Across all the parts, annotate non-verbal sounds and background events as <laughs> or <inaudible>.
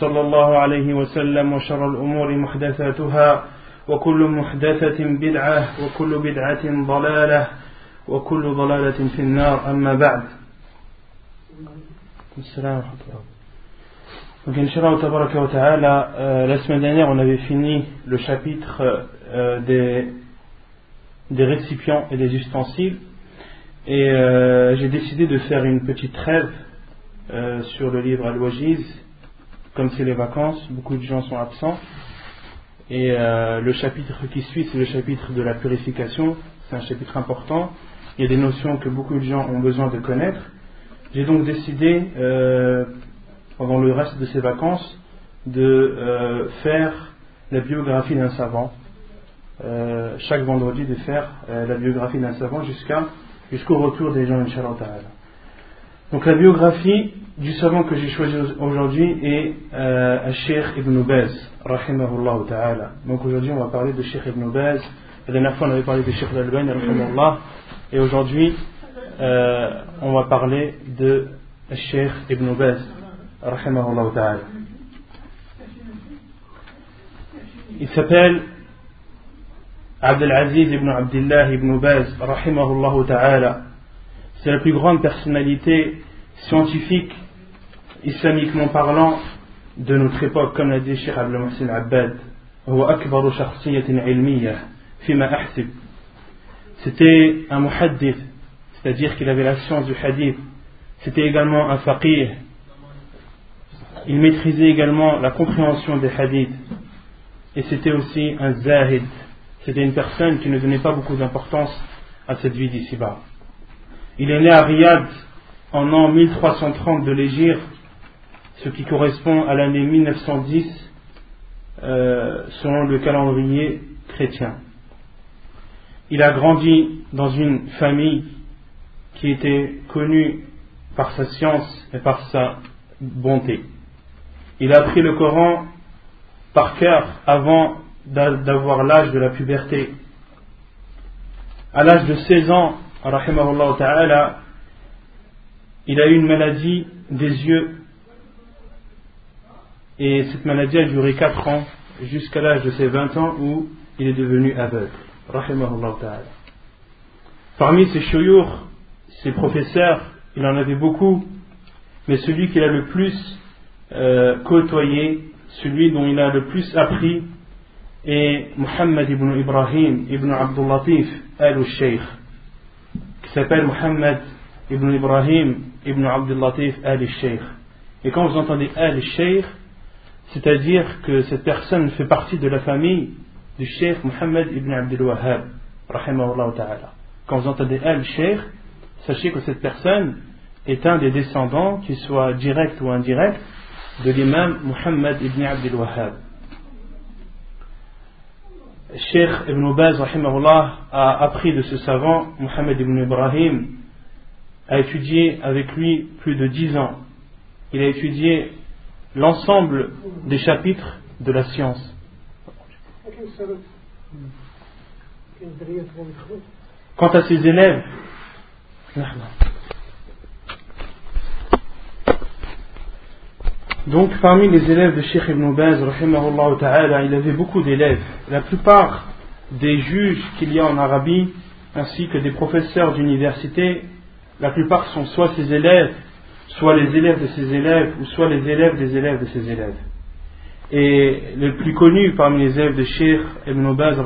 صلى الله عليه وسلم وشر الأمور محدثاتها وكل محدثة بدعة وكل بدعة ضلالة وكل ضلالة في النار أما بعد السلام ورحمة الله Donc, Inch'Allah, ta'ala, euh, la semaine dernière, on avait fini le chapitre euh, des, des récipients et des ustensiles. Et euh, j'ai décidé de faire une petite trêve euh, sur le livre Al-Wajiz. Comme c'est les vacances, beaucoup de gens sont absents. Et euh, le chapitre qui suit, c'est le chapitre de la purification. C'est un chapitre important. Il y a des notions que beaucoup de gens ont besoin de connaître. J'ai donc décidé, euh, pendant le reste de ces vacances, de euh, faire la biographie d'un savant. Chaque vendredi, de faire la biographie d'un savant jusqu'à jusqu'au retour des gens, Inch'Allah. Donc la biographie du savant que j'ai choisi aujourd'hui est euh, Sheikh Ibn Baz, rahimahullah ta'ala. Donc aujourd'hui on va parler de Sheikh Ibn Baz. La dernière fois on avait parlé de Sheikh Al-Albani, rahimahullah. Et aujourd'hui euh, on va parler de Sheikh Ibn Baz, rahimahullah ta'ala. Il s'appelle Abdelaziz ibn Abdullah ibn Baz, rahimahullah ta'ala. C'est la plus grande personnalité scientifique, islamiquement parlant, de notre époque, comme l'a dit Sheikh Abdel Mohsin Abbad. C'était un muhaddith, c'est-à-dire qu'il avait la science du hadith. C'était également un faqih. Il maîtrisait également la compréhension des hadiths. Et c'était aussi un zahid. C'était une personne qui ne donnait pas beaucoup d'importance à cette vie d'ici-bas. Il est né à Riyad en l'an 1330 de l'Égypte, ce qui correspond à l'année 1910 euh, selon le calendrier chrétien. Il a grandi dans une famille qui était connue par sa science et par sa bonté. Il a appris le Coran par cœur avant d'avoir l'âge de la puberté. À l'âge de 16 ans, ta'ala, il a eu une maladie des yeux et cette maladie a duré 4 ans jusqu'à l'âge de ses 20 ans où il est devenu aveugle. Ta'ala. Parmi ses chouyours, ses professeurs, il en avait beaucoup, mais celui qu'il a le plus euh, côtoyé, celui dont il a le plus appris, est Muhammad ibn Ibrahim ibn Abdul Latif al-Sheikh, qui s'appelle Muhammad ibn Ibrahim ibn Abdul Latif al-Sheikh. Et quand vous entendez al-Sheikh, c'est-à-dire que cette personne fait partie de la famille du Sheikh Muhammad ibn Abdul Wahhab, ta'ala. Quand vous entendez al-Sheikh, sachez que cette personne est un des descendants, qu'il soit direct ou indirect, de l'imam Muhammad ibn Abdul Wahhab. Sheikh Ibn Baz a appris de ce savant, Muhammad ibn Ibrahim, a étudié avec lui plus de dix ans. Il a étudié l'ensemble des chapitres de la science. Quant à ses élèves, donc parmi les élèves de Sheikh Ibn Baz, ta'ala, il avait beaucoup d'élèves. La plupart des juges qu'il y a en Arabie, ainsi que des professeurs d'université, la plupart sont soit ses élèves, soit les élèves de ses élèves, ou soit les élèves des élèves de ses élèves. Et le plus connu parmi les élèves de Sheikh Ibn Baz,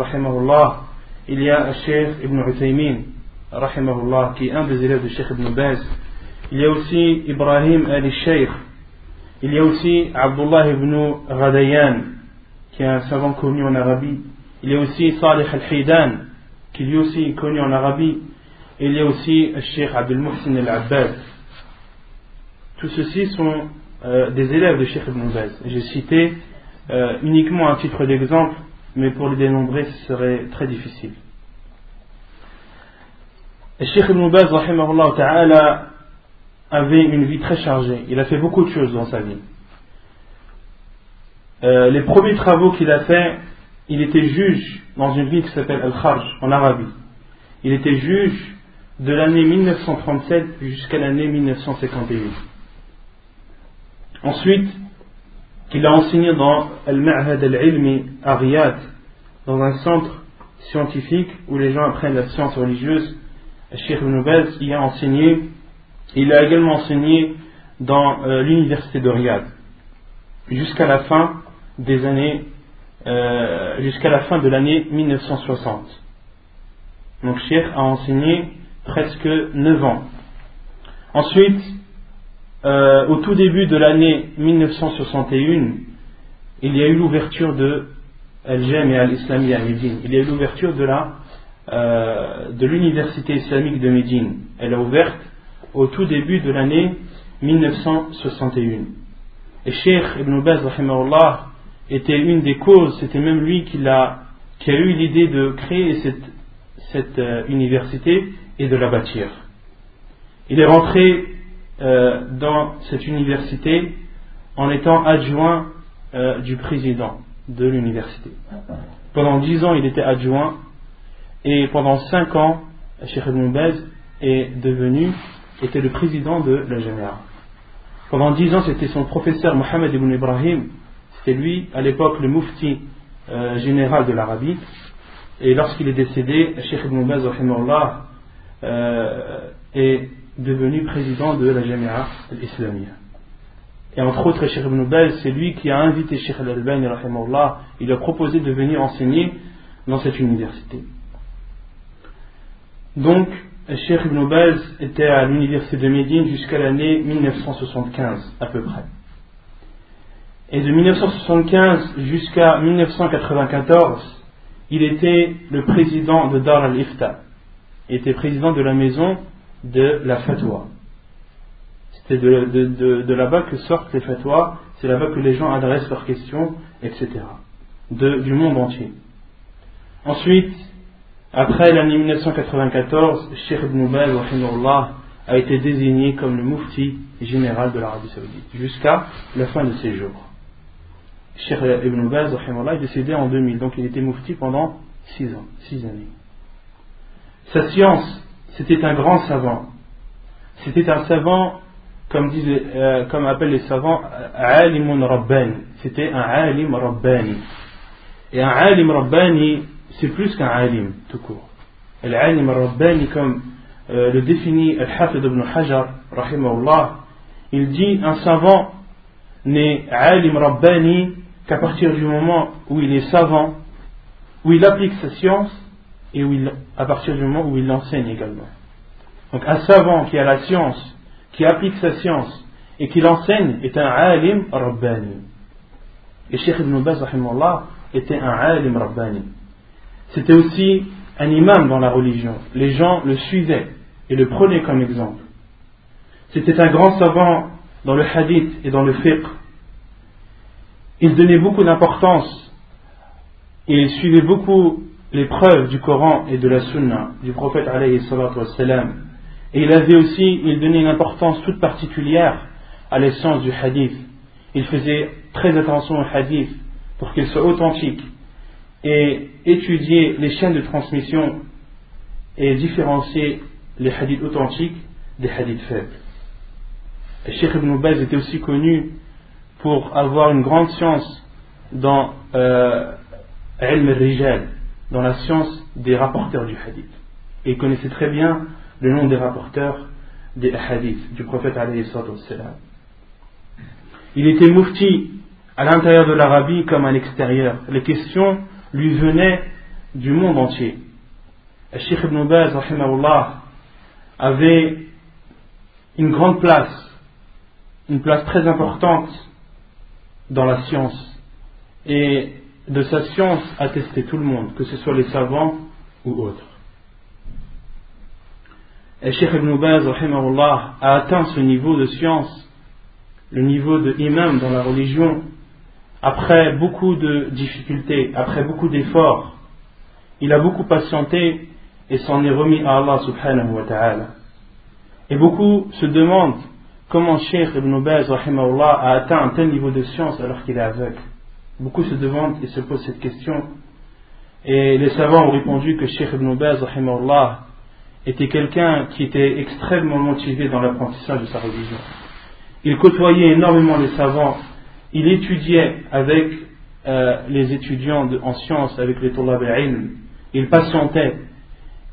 il y a Sheikh Ibn Uthaymin, qui est un des élèves de Sheikh Ibn Baz. Il y a aussi Ibrahim al-Sheikh. Il y a aussi Abdullah ibn Ghadayan, qui est un savant connu en Arabie. Il y a aussi Salih al-Hidan, qui lui aussi est connu en Arabie. Et il y a aussi le Sheikh Abdul Muhsin al-Abbad. Tous ceux-ci sont euh, des élèves de Sheikh Ibn Baz. J'ai cité euh, uniquement un titre d'exemple, mais pour les dénombrer, ce serait très difficile. Le Sheikh Ibn Baz, ta'ala, avait une vie très chargée. Il a fait beaucoup de choses dans sa vie. Euh, les premiers travaux qu'il a fait, il était juge dans une ville qui s'appelle Al-Kharj, en Arabie. Il était juge de l'année 1937 jusqu'à l'année 1951. Ensuite, il a enseigné dans Al-Ma'had al-Ilmi à Riyad, dans un centre scientifique où les gens apprennent la science religieuse. Sheikh Ibn y a enseigné. Il a également enseigné dans euh, l'université de Riyad jusqu'à la fin des années, euh, jusqu'à la fin de l'année 1960. Donc Sheikh a enseigné presque 9 ans. Ensuite, euh, au tout début de l'année 1961, il y a eu l'ouverture de Al-Jami al-Islami à Médine. Il y a eu l'ouverture de l'université islamique de Médine. Elle a ouverte au tout début de l'année 1961. Et Sheikh Ibn Baz était une des causes, c'était même lui qui a, eu l'idée de créer cette, cette euh, université et de la bâtir. Il est rentré euh, dans cette université en étant adjoint euh, du président de l'université. Pendant dix ans, il était adjoint et pendant cinq ans, Cheikh Ibn Baz est devenu, était le président de la GMA. Pendant dix ans, c'était son professeur Mohamed Ibn Ibrahim, c'était lui à l'époque le mufti euh, général de l'Arabie. Et lorsqu'il est décédé, Cheikh Ibn Baz euh, est devenu président de la Jamia al-Islamia. Et entre autres, Cheikh Ibn Baz, c'est lui qui a invité Cheikh Al-Albani, il a proposé de venir enseigner dans cette université. Donc, Cheikh Ibn Baz était à l'université de Médine jusqu'à l'année 1975, à peu près. Et de 1975 jusqu'à 1994, il était le président de Dar al-Ifta. Il était président de la maison de la fatwa. C'était de, là-bas que sortent les fatwas, c'est là-bas que les gens adressent leurs questions, etc. du monde entier. Ensuite, après l'année 1994, Sheikh Ibn Baz a été désigné comme le mufti général de l'Arabie Saoudite jusqu'à la fin de ses jours. Sheikh Ibn Baz est décédé en 2000, donc il était mufti pendant 6 ans, 6 années. Sa science c'était un grand savant. C'était un savant, comme, disent, euh, comme appellent les savants, alimun rabbani. C'était un alim rabbani. Et un alim rabbani, c'est plus qu'un alim, tout court. L'alim rabbani, comme euh, le définit Al-Hafid ibn Hajar, rahimahullah, il dit un savant n'est alim rabbani qu'à partir du moment où il est savant, où il applique sa science et où il, à partir du moment où il l'enseigne également. Donc un savant qui a la science, qui applique sa science et qui l'enseigne est un alim rabbani. Et Sheikh Ibn Baz était un alim rabbani. C'était aussi un imam dans la religion. Les gens le suivaient et le prenaient comme exemple. C'était un grand savant dans le hadith et dans le fiqh. Il donnait beaucoup d'importance et il suivait beaucoup les preuves du Coran et de la Sunna du prophète alayhi Et il avait aussi, il donnait une importance toute particulière à l'essence du hadith. Il faisait très attention au hadith pour qu'il soit authentique et étudier les chaînes de transmission et différencier les hadiths authentiques des hadiths faibles. Et Sheikh Ibn Baz était aussi connu pour avoir une grande science dans euh, al-rijal, dans la science des rapporteurs du hadith. Il connaissait très bien le nom des rapporteurs des hadiths du prophète alayhi Il était mufti à l'intérieur de l'Arabie comme à l'extérieur. Les questions lui venaient du monde entier. Le Sheikh Ibn Baz avait une grande place, une place très importante dans la science. Et de sa science attestait tout le monde, que ce soit les savants ou autres. Et Sheikh Ibn Baz a atteint ce niveau de science, le niveau de imam dans la religion, après beaucoup de difficultés, après beaucoup d'efforts. Il a beaucoup patienté et s'en est remis à Allah subhanahu wa ta'ala. Et beaucoup se demandent comment Sheikh Ibn Baz a atteint un tel niveau de science alors qu'il est aveugle. Beaucoup se demandent et se posent cette question. Et les savants ont répondu que Sheikh Ibn Baz était quelqu'un qui était extrêmement motivé dans l'apprentissage de sa religion. Il côtoyait énormément les savants, il étudiait avec euh, les étudiants en sciences, avec les Tulab il patientait,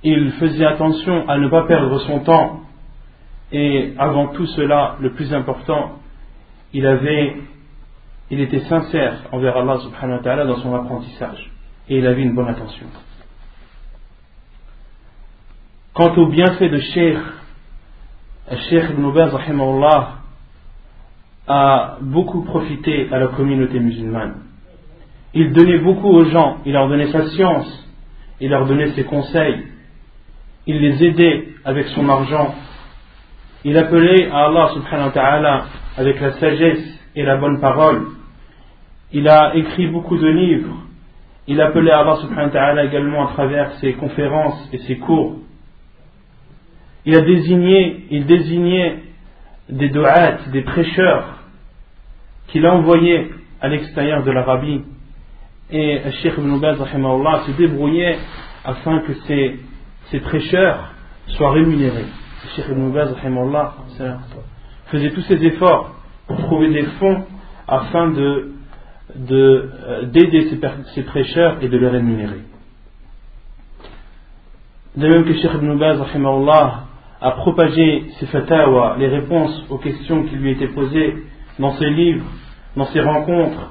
il faisait attention à ne pas perdre son temps, et avant tout cela, le plus important, il avait, il était sincère envers Allah subhanahu wa ta'ala dans son apprentissage, et il avait une bonne attention. Quant au bienfait de Sheikh, Sheikh Ibn a beaucoup profité à la communauté musulmane. Il donnait beaucoup aux gens, il leur donnait sa science, il leur donnait ses conseils, il les aidait avec son argent, il appelait à Allah subhanahu wa ta'ala avec la sagesse et la bonne parole, il a écrit beaucoup de livres, il appelait à Allah subhanahu wa ta'ala également à travers ses conférences et ses cours, il a désigné, il désignait des du'at, des prêcheurs, qu'il a envoyés à l'extérieur de l'Arabie. Et Sheikh Ibn Baz se débrouillait afin que ces, prêcheurs soient rémunérés. Sheikh Ibn Baz faisait tous ses efforts pour trouver des fonds afin de euh, d'aider ces, prêcheurs et de les rémunérer. De même que Sheikh Ibn Baz a propagé ses fatawa, les réponses aux questions qui lui étaient posées dans ses livres, dans ses rencontres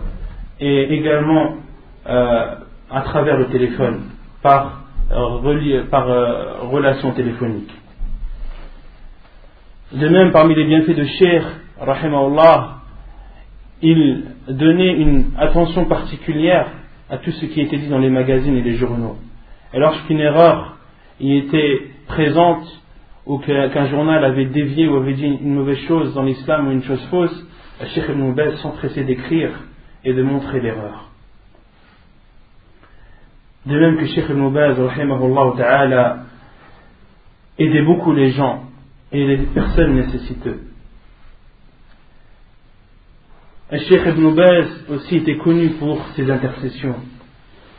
et également euh, à travers le téléphone, par, euh, par euh, relation téléphonique. De même, parmi les bienfaits de Sheikh, rahimahullah, il donnait une attention particulière à tout ce qui était dit dans les magazines et les journaux. Et lorsqu'une erreur y était présente, ou qu'un journal avait dévié ou avait dit une mauvaise chose dans l'islam ou une chose fausse, Cheikh Ibn Baz s'empressait d'écrire et de montrer l'erreur. De même que Cheikh Ibn Baz, ta'ala, aidait beaucoup les gens et les personnes nécessiteuses. Cheikh Ibn Baz aussi était connu pour ses intercessions.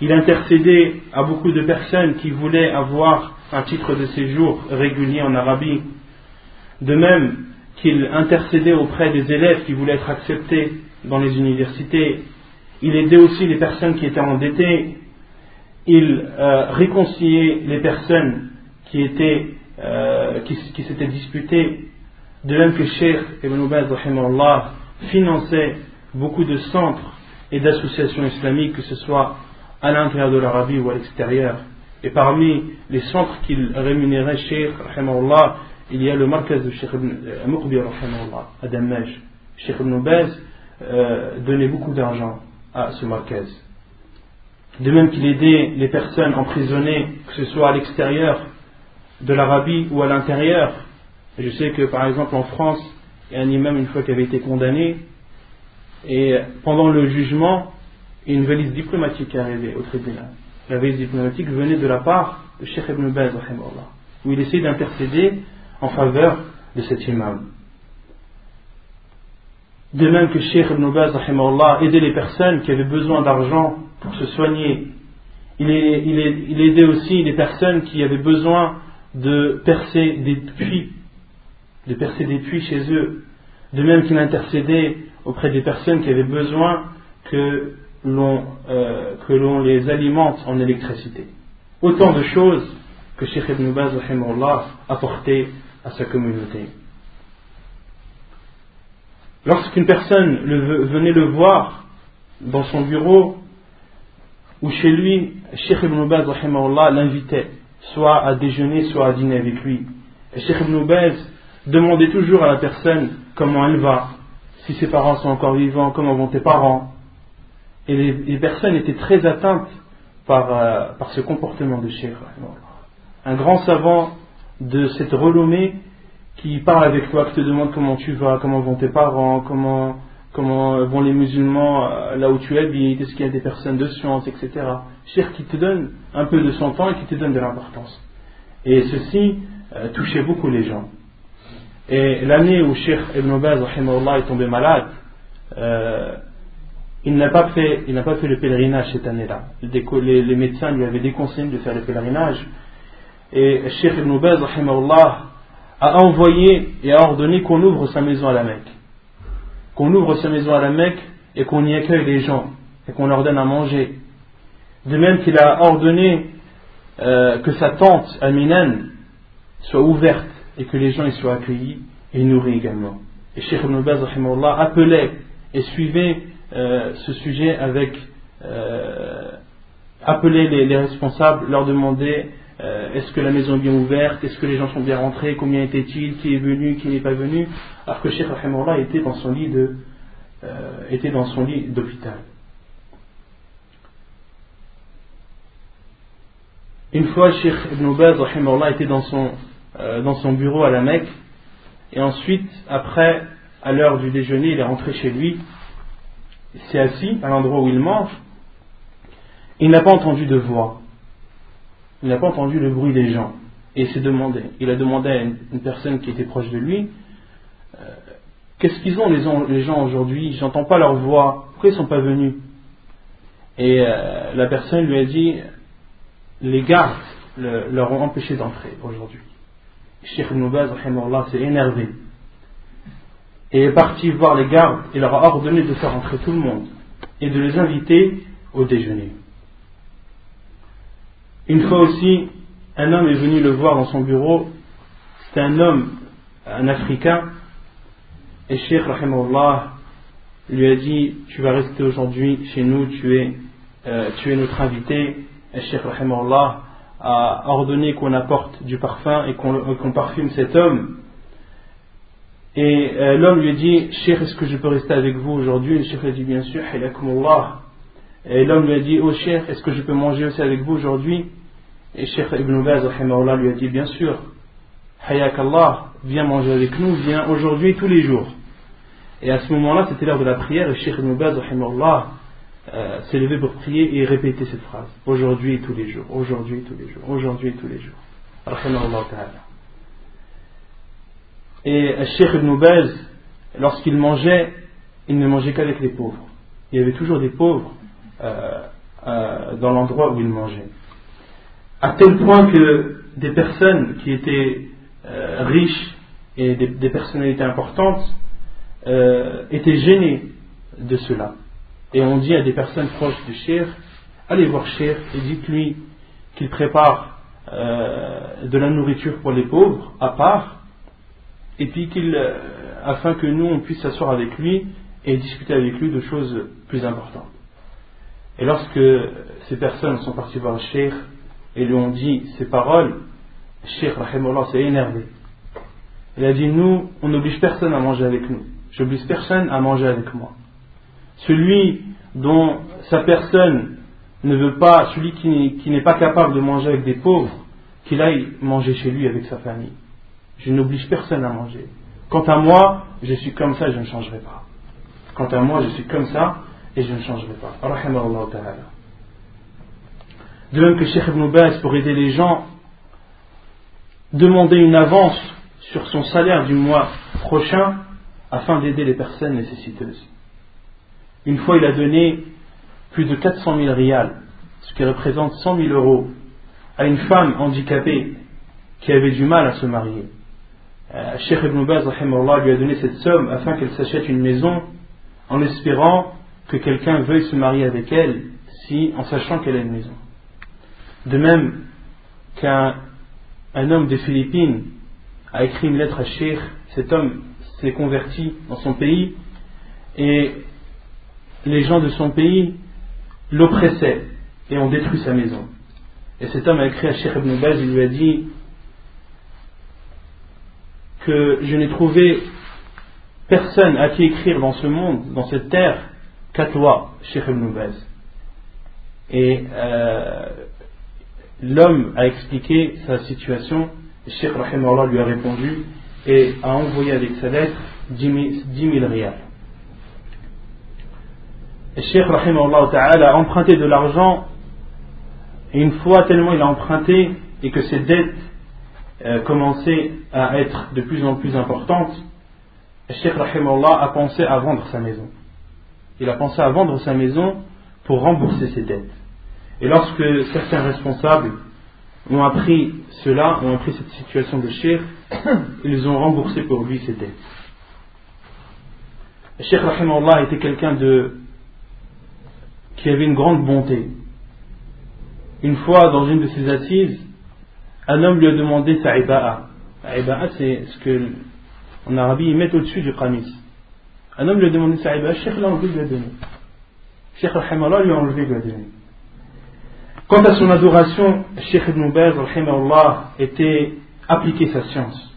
Il intercédait à beaucoup de personnes qui voulaient avoir un titre de séjour régulier en Arabie. De même qu'il intercédait auprès des élèves qui voulaient être acceptés dans les universités. Il aidait aussi les personnes qui étaient endettées. Il euh, réconciliait les personnes qui étaient euh, qui, s'étaient disputées. De même que Cheikh Ibn Baz finançait beaucoup de centres et d'associations islamiques, que ce soit à l'intérieur de l'Arabie ou à l'extérieur. Et parmi les centres qu'il rémunérait, Cheikh, il y a le markaz de Cheikh euh, Muqbir, à Damaj. Cheikh Ibn Baz euh, donnait beaucoup d'argent à ce markaz. De même qu'il aidait les personnes emprisonnées, que ce soit à l'extérieur de l'Arabie ou à l'intérieur. Je sais que par exemple en France, il y a un imam une fois qui avait été condamné, et pendant le jugement, une valise diplomatique est arrivée au tribunal. La valise diplomatique venait de la part de Sheikh Ibn Baz, où il essayait d'intercéder en faveur de cet imam. De même que Sheikh Ibn Baz aidait les personnes qui avaient besoin d'argent pour se soigner. Il, aidait aussi les personnes qui avaient besoin de percer des puits, de percer des puits chez eux. De même qu'il intercédait auprès des personnes qui avaient besoin que l'on euh, les alimente en électricité. Autant de choses que Sheikh Ibn Baz apportait à sa communauté. Lorsqu'une personne venait le voir dans son bureau où chez lui, Sheikh Ibn Baz l'invitait soit à déjeuner, soit à dîner avec lui. Et Sheikh Ibn demandait toujours à la personne comment elle va, si ses parents sont encore vivants, comment vont tes parents. Et les, personnes étaient très atteintes par, euh, par ce comportement de Sheikh. Un grand savant de cette renommée qui parle avec toi, qui te demande comment tu vas, comment vont tes parents, comment, comment vont les musulmans euh, là où tu habites, est-ce qu'il y a des personnes de science, etc. Cheikh qui te donne un peu de son temps et qui te donne de l'importance. Et ceci euh, touchait beaucoup les gens. Et l'année où Cheikh Ibn Baz est tombé malade, euh, il n'a pas fait, pas fait le pèlerinage cette année-là. Les, médecins lui avaient déconseillé de faire le pèlerinage. Et Cheikh Ibn Baz a envoyé et a ordonné qu'on ouvre sa maison à la Mecque. Qu'on ouvre sa maison à la Mecque et qu'on y accueille les gens et qu'on leur donne à manger. De même qu'il a ordonné euh, que sa tente Aminan soit ouverte et que les gens y soient accueillis et nourris également. Et Cheikh Ibn Baz appelait et suivait euh, ce sujet avec euh, appeler les, les, responsables, leur demander euh, est-ce que la maison est bien ouverte? Est-ce que les gens sont bien rentrés? Combien était-il? Qui est venu? Qui n'est pas venu? Alors que Cheikh Rahimullah était dans son lit de euh, était dans son lit d'hôpital. Une fois, Cheikh Ibn Baz était dans son, euh, dans son bureau à la Mecque, et ensuite, après, à l'heure du déjeuner, il est rentré chez lui, il s'est assis à l'endroit où il mange, il n'a pas entendu de voix il n'a pas entendu le bruit des gens. Et s'est demandé, il a demandé à une, personne qui était proche de lui, euh, qu'est-ce qu'ils ont les, gens aujourd'hui? J'entends pas leur voix, pourquoi ils sont pas venus? Et euh, la personne lui a dit, les gardes leur ont empêché d'entrer aujourd'hui. Cheikh Noubaz s'est énervé et est parti voir les gardes et leur a ordonné de faire entrer tout le monde et de les inviter au déjeuner. Une fois aussi, un homme est venu le voir dans son bureau. C'était un homme, un Africain. Et Sheikh Rahimahullah lui a dit Tu vas rester aujourd'hui chez nous, tu es, euh, tu es notre invité. Et Sheikh Rahimahullah a ordonné qu'on apporte du parfum et qu'on parfume cet homme. Et euh, l'homme lui a dit Cheikh, est-ce que je peux rester avec vous aujourd'hui? Le Cheikh a dit Bien sûr, Et l'homme lui a dit Oh Cheikh, est-ce que je peux manger aussi avec vous aujourd'hui? Et Cheikh Ibn Baz lui a dit Bien sûr, Hayak Allah, viens manger avec nous, viens aujourd'hui tous les jours. Et à ce moment-là, c'était l'heure de la prière, et Cheikh Ibn Baz euh, s'est levé pour prier et répéter cette phrase Aujourd'hui et tous les jours, aujourd'hui et tous les jours, aujourd'hui et tous les jours. Et Cheikh Ibn Baz, lorsqu'il mangeait, il ne mangeait qu'avec les pauvres. Il y avait toujours des pauvres euh, euh, dans l'endroit où il mangeait à tel point que des personnes qui étaient euh, riches et des, personnalités importantes euh, étaient gênées de cela. Et on dit à des personnes proches du Cher, allez voir Cher et dites-lui qu'il prépare euh, de la nourriture pour les pauvres à part, et puis qu'il, afin que nous on puisse s'asseoir avec lui et discuter avec lui de choses plus importantes. Et lorsque ces personnes sont parties voir Cher, et lui ont dit ces paroles, Cheikh Rahimullah s'est énervé. Il a dit Nous, on n'oblige personne à manger avec nous. J'oblige personne à manger avec moi. Celui dont sa personne ne veut pas, celui qui n'est pas capable de manger avec des pauvres, qu'il aille manger chez lui avec sa famille. Je n'oblige personne à manger. Quant à moi, je suis comme ça et je ne changerai pas. Quant à moi, je suis comme ça et je ne changerai pas. De même que Cheikh Ibn Baz, pour aider les gens, demandait une avance sur son salaire du mois prochain afin d'aider les personnes nécessiteuses. Une fois, il a donné plus de 400 000 rials, ce qui représente 100 000 euros, à une femme handicapée qui avait du mal à se marier. Euh, Cheikh Ibn Baz lui a donné cette somme afin qu'elle s'achète une maison en espérant que quelqu'un veuille se marier avec elle si, en sachant qu'elle a une maison. De même qu'un homme des Philippines a écrit une lettre à Sheikh, cet homme s'est converti dans son pays et les gens de son pays l'oppressaient et ont détruit sa maison. Et cet homme a écrit à Sheikh Ibn Baz, il lui a dit que je n'ai trouvé personne à qui écrire dans ce monde, dans cette terre, qu'à toi, Sheikh Ibn. Et euh, l'homme a expliqué sa situation, Sheikh Allah lui a répondu et a envoyé avec sa lettre 10 000 rials. Et Sheikh a emprunté de l'argent et une fois tellement il a emprunté et que ses dettes euh, commençaient à être de plus en plus importantes, Sheikh a pensé à vendre sa maison. Il a pensé à vendre sa maison pour rembourser ses dettes. Et lorsque certains responsables ont appris cela, ont appris cette situation de Sheikh, <coughs> ils ont remboursé pour lui ses dettes. Sheikh Rahimahullah était quelqu'un de qui avait une grande bonté. Une fois, dans une de ses assises, un homme lui a demandé sa iba'a. Iba'a, c'est ce que, en Arabie, ils mettent au-dessus du qamis. Un homme lui a demandé sa iba'a, Cheikh l'a enlevé, lui a donné. Cheikh lui a enlevé, lui a donné. Quant à son adoration, Cheikh Ibn Baz, était appliqué sa science.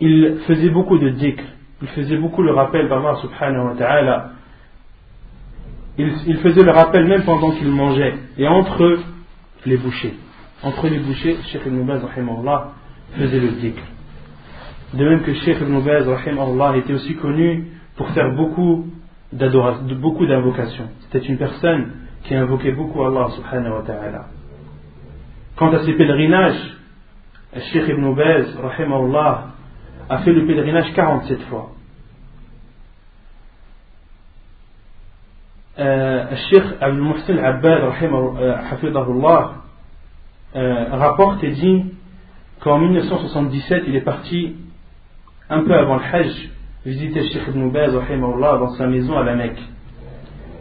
Il faisait beaucoup de dhikr, il faisait beaucoup le rappel d'Allah subhanahu wa ta'ala il, faisait le rappel même pendant qu'il mangeait et entre les bouchées. Entre les bouchées, Sheikh Ibn Baz faisait le dhikr. De même que Sheikh Ibn Baz était aussi connu pour faire beaucoup d'invocations. C'était une personne qui invoquait beaucoup Allah subhanahu wa ta'ala. Quant à ces pèlerinages, Sheikh Ibn Baz, rahimahullah, a fait le pèlerinage 47 fois. Euh, le Sheikh Abdel Muhsin Abbad, rahimahullah, euh, euh, rapporte et dit qu'en 1977, il est parti un peu avant le Hajj, visiter Sheikh Ibn Baz, rahimahullah, dans sa maison à la Mecque,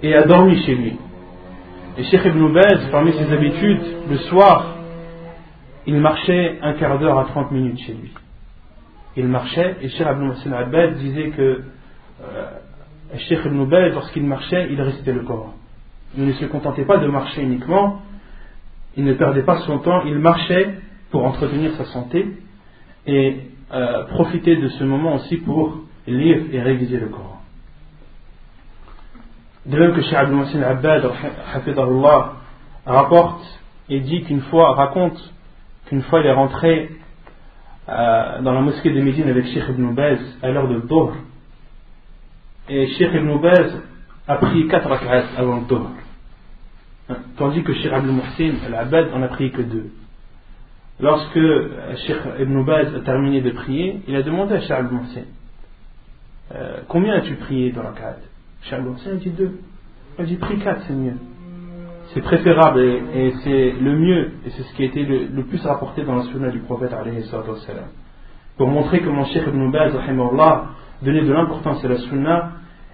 et a dormi chez lui et Sheikh Ibn parmi ses habitudes le soir il marchait un quart d'heure à 30 minutes chez lui il marchait et Mohsen Abbad disait que euh, Cheikh Ibn lorsqu'il marchait, il restait le corps. Il ne se contentait pas de marcher uniquement, il ne perdait pas son temps, il marchait pour entretenir sa santé et euh, profiter de ce moment aussi pour lire et réviser le Coran. De même que Cheikh Abdul Massin Abbad rapporte et dit qu'une fois, raconte qu'une fois il est rentré euh, dans la mosquée de Médine avec Cheikh Ibn Baz à l'heure de Dohr et Sheikh Ibn Baz a pris 4 rak'at avant Dhuhr. Tandis que Sheikh Abdul Muhsin al-Abad en a pris que 2. Lorsque Sheikh Ibn Baz a terminé de prier, il a demandé à Sheikh Abdul Muhsin euh, Combien as-tu prié de rak'at Abdul Muhsin a dit 2. Il a dit Prie 4, c'est mieux. C'est préférable et, c'est le mieux, et c'est ce qui a été le, plus rapporté dans la sunna du prophète pour montrer que mon Sheikh Ibn Baz, donner de l'importance à la sunna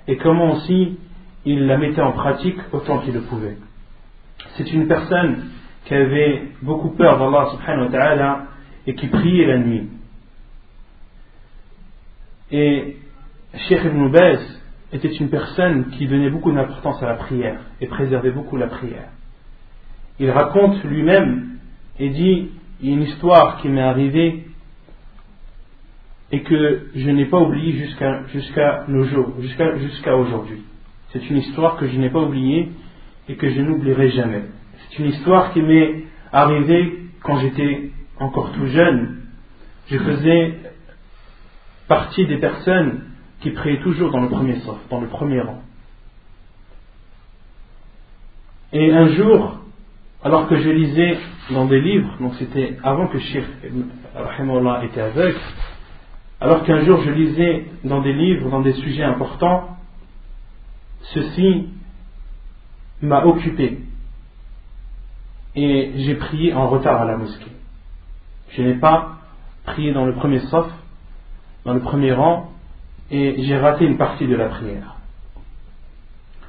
et comment aussi il la mettait en pratique autant qu'il le pouvait. C'est une personne qui avait beaucoup peur d'Allah subhanahu wa ta'ala et qui priait la nuit. Et Sheikh Ibn Baz était une personne qui donnait beaucoup d'importance à la prière et préservait beaucoup la prière. Il raconte lui-même et dit il y a une histoire qui m'est arrivée et que je n'ai pas oublié jusqu'à jusqu'à nos jours, jusqu'à jusqu'à aujourd'hui. C'est une histoire que je n'ai pas oubliée et que je n'oublierai jamais. C'est une histoire qui m'est arrivée quand j'étais encore tout jeune. Je faisais partie des personnes qui priaient toujours dans le premier sort, dans le premier rang. Et un jour, alors que je lisais dans des livres, donc c'était avant que Sheikh était aveugle, alors qu'un jour je lisais dans des livres, dans des sujets importants, ceci m'a occupé. Et j'ai prié en retard à la mosquée. Je n'ai pas prié dans le premier sof, dans le premier rang, et j'ai raté une partie de la prière.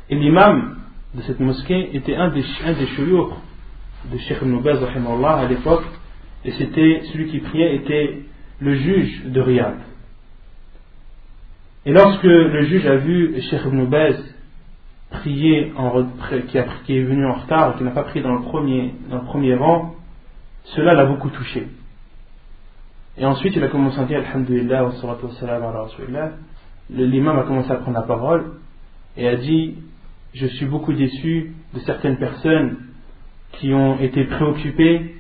Et l'imam de cette mosquée était un des, un des de Sheikh Noubaz à l'époque, et c'était celui qui priait était le juge de Riyad. Et lorsque le juge a vu Sheikh Ibn Baz prié en, qui, est venu en retard, qui n'a pas prié dans le premier, dans le premier rang, cela l'a beaucoup touché. Et ensuite, il a commencé à dire Alhamdulillah wa salatu wa salam ala rasulillah. L'imam a commencé à prendre la parole et a dit Je suis beaucoup déçu de certaines personnes qui ont été préoccupées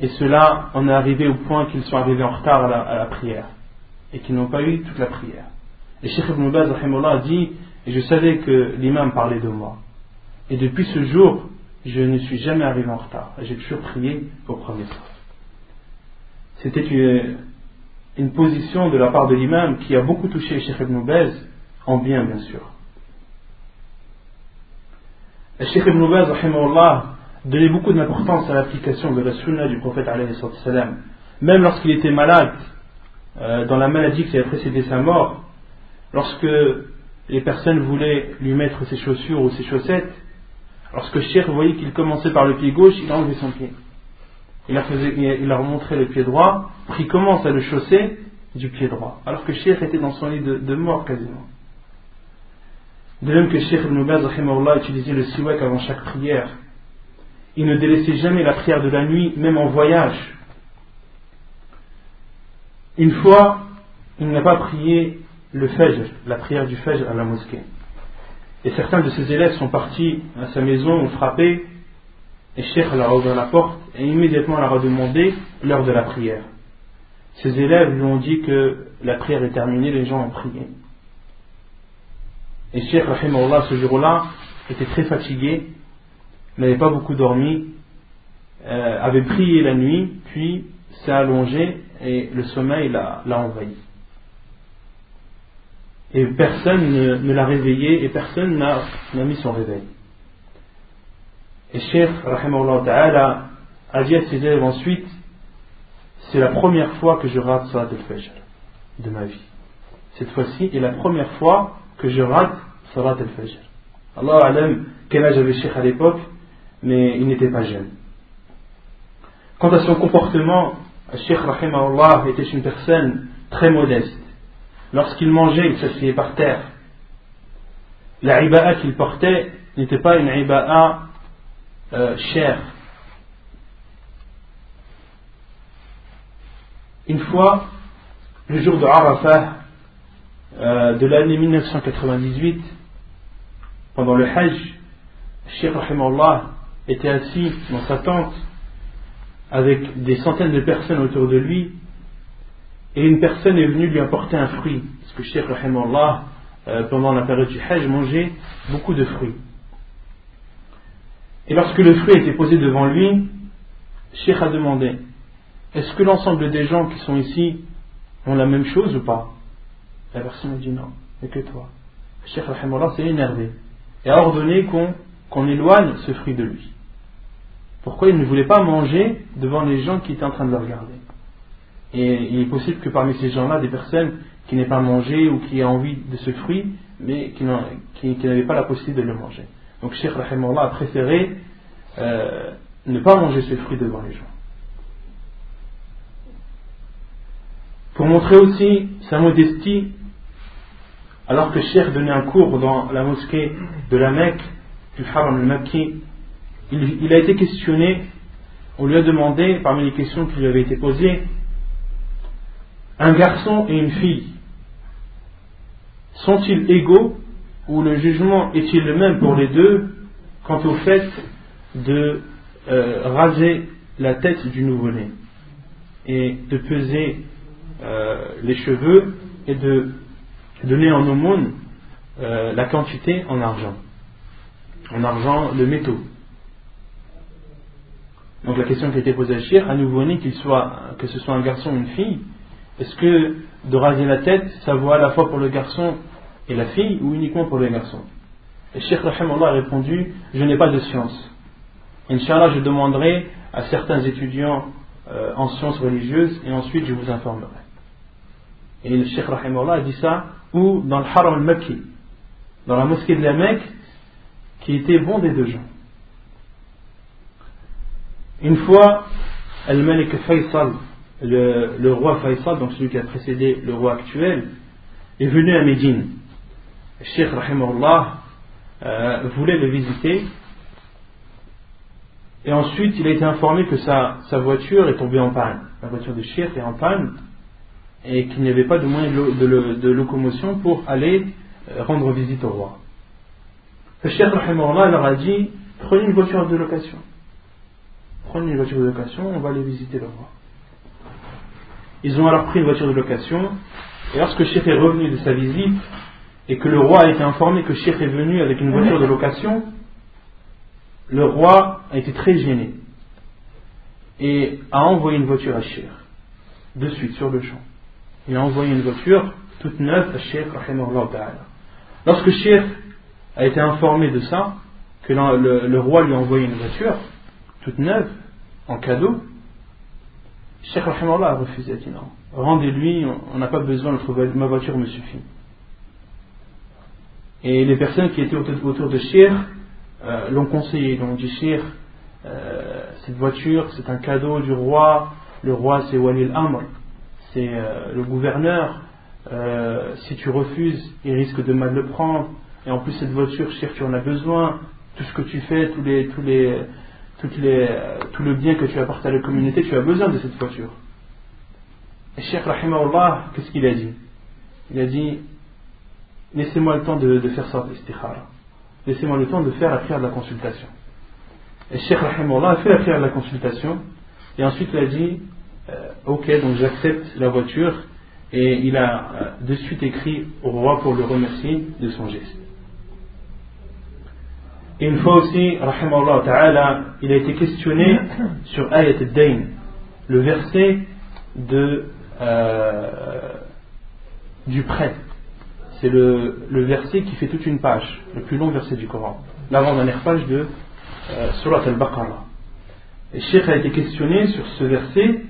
et cela en est arrivé au point qu'ils sont arrivés en retard à la, prière et qu'ils n'ont pas eu toute la prière. Et Sheikh Ibn Baz a dit je savais que l'imam parlait de moi. Et depuis ce jour, je ne suis jamais arrivé en retard. J'ai toujours prié au premier soir. C'était une, position de la part de l'imam qui a beaucoup touché Sheikh Ibn Baz, en bien bien sûr. Et Sheikh Ibn Baz, donnait beaucoup d'importance à l'application de la sunna du prophète même lorsqu'il était malade, euh, dans la maladie qui a précédé sa mort, lorsque les personnes voulaient lui mettre ses chaussures ou ses chaussettes, lorsque Sheikh voyait qu'il commençait par le pied gauche, il enlevait son pied il il a remontré le pied droit, puis commence à le chausser du pied droit, alors que Cheikh était dans son lit de, mort quasiment. De même que Cheikh Ibn Baz utilisait le siwak avant chaque prière, il ne délaissait jamais la prière de la nuit, même en voyage. Une fois, il n'a pas prié le Fajr, la prière du Fajr à la mosquée. Et certains de ses élèves sont partis à sa maison, ont frappé, et Cheikh leur a ouvert la porte et immédiatement leur a demandé l'heure de la prière. Ses élèves lui ont dit que la prière est terminée, les gens ont prié. Et Cheikh Rahimallah ce jour-là était très fatigué, n'avait pas beaucoup dormi, euh, avait prié la nuit, puis s'est allongé et le sommeil l'a envahi. Et personne ne l'a réveillé et personne n'a mis son réveil. Et Cheikh, ta'ala, a dit à ses élèves ensuite C'est la première fois que je rate Salat al-Fajr de ma vie. Cette fois-ci est la première fois que je rate Salat al-Fajr. Allah alam quel âge avait Cheikh à l'époque, mais il n'était pas jeune. Quant à son comportement, Cheikh Rahimahullah était une personne très modeste. Lorsqu'il mangeait, il s'asseyait par terre. La iba'a qu'il portait n'était pas une iba'a euh, cher. Une fois, le jour de Arafah euh, de l'année 1998, pendant le Hajj, Rahimallah était assis dans sa tente avec des centaines de personnes autour de lui et une personne est venue lui apporter un fruit. Parce que Sheikh Rahimallah, euh, pendant la période du Hajj, mangeait beaucoup de fruits. Et lorsque le fruit été posé devant lui, Cheikh a demandé Est-ce que l'ensemble des gens qui sont ici ont la même chose ou pas? La personne a dit non, mais que toi. Cheikh s'est énervé et a ordonné qu'on éloigne ce fruit de lui. Pourquoi il ne voulait pas manger devant les gens qui étaient en train de le regarder? Et il est possible que parmi ces gens-là, des personnes qui n'aient pas mangé ou qui aient envie de ce fruit, mais qui n'avaient pas la possibilité de le manger. Donc Cheikh Rahimullah a préféré euh, ne pas manger ce fruit devant les gens. Pour montrer aussi sa modestie, alors que Cheikh donnait un cours dans la mosquée de la Mecque, du Haram al-Makki, il, a été questionné, on lui a demandé, parmi les questions qui lui avaient été posées, un garçon et une fille, sont-ils égaux ou le jugement est-il le même pour les deux quant au fait de euh, raser la tête du nouveau-né et de peser euh, les cheveux et de donner en aumône euh, la quantité en argent, en argent de métaux. Donc la question qui a été posée à Chir, un nouveau-né, qu'il que ce soit un garçon ou une fille, est-ce que de raser la tête, ça vaut à la fois pour le garçon et la fille ou uniquement pour les garçons Et Sheikh Allah a répondu Je n'ai pas de science. Inch'Allah, je demanderai à certains étudiants euh, en sciences religieuses et ensuite je vous informerai. Et le Sheikh Allah a dit ça ou dans le Haram al-Makki, dans la mosquée de la Mecque, qui était bon des deux gens. Une fois, Al-Malik Faisal, le, le, roi Faisal, donc celui qui a précédé le roi actuel, est venu à Médine. Cheikh Rahimahullah euh, voulait le visiter. Et ensuite, il a été informé que sa, voiture est tombée en panne. La voiture de Sheikh est en panne et qu'il n'y avait pas de moyen de, locomotion pour aller euh, rendre visite au roi. Le Cheikh leur a dit prenez une voiture de location. Prenez une voiture de location, on va aller visiter le roi. Ils ont alors pris une voiture de location et lorsque Cheikh est revenu de sa visite et que le roi a été informé que Cheikh est venu avec une voiture de location, le roi a été très gêné et a envoyé une voiture à Cheikh de suite sur le champ. Il a envoyé une voiture toute neuve à Sheikh Lorsque Sheikh a été informé de ça, que le, roi lui a envoyé une voiture toute neuve, en cadeau, Sheikh a refusé, a dit non, rendez-lui, on n'a pas besoin, ma voiture me suffit. Et les personnes qui étaient autour de Sheikh euh, l'ont conseillé, ont dit Sheikh, euh, cette voiture c'est un cadeau du roi, le roi c'est Walil Amr, c'est euh, le gouverneur. Si tu refuses, il risque de mal le prendre. Et en plus, cette voiture, cher, tu en as besoin. Tout ce que tu fais, tous les, tous les, tout le bien que tu apportes à la communauté, tu as besoin de cette voiture. Et Cheikh qu'est-ce qu'il a dit? Il a dit Laissez-moi le temps de, faire ça, l'istikhara. Laissez-moi le temps de faire la prière de la consultation. Et Cheikh Rahimahullah a fait la prière de la consultation. Et ensuite, il a dit euh, ok, donc j'accepte la voiture. Et il a euh, de suite écrit au roi pour le remercier de son geste. Et une fois aussi, ta'ala, il a été questionné <coughs> sur Ayat al-Dain, le verset euh, du prêt. C'est le, verset qui fait toute une page, le plus long verset du Coran, l'avant-dernière page de Surat al-Baqarah. Et Sheikh a été questionné sur ce verset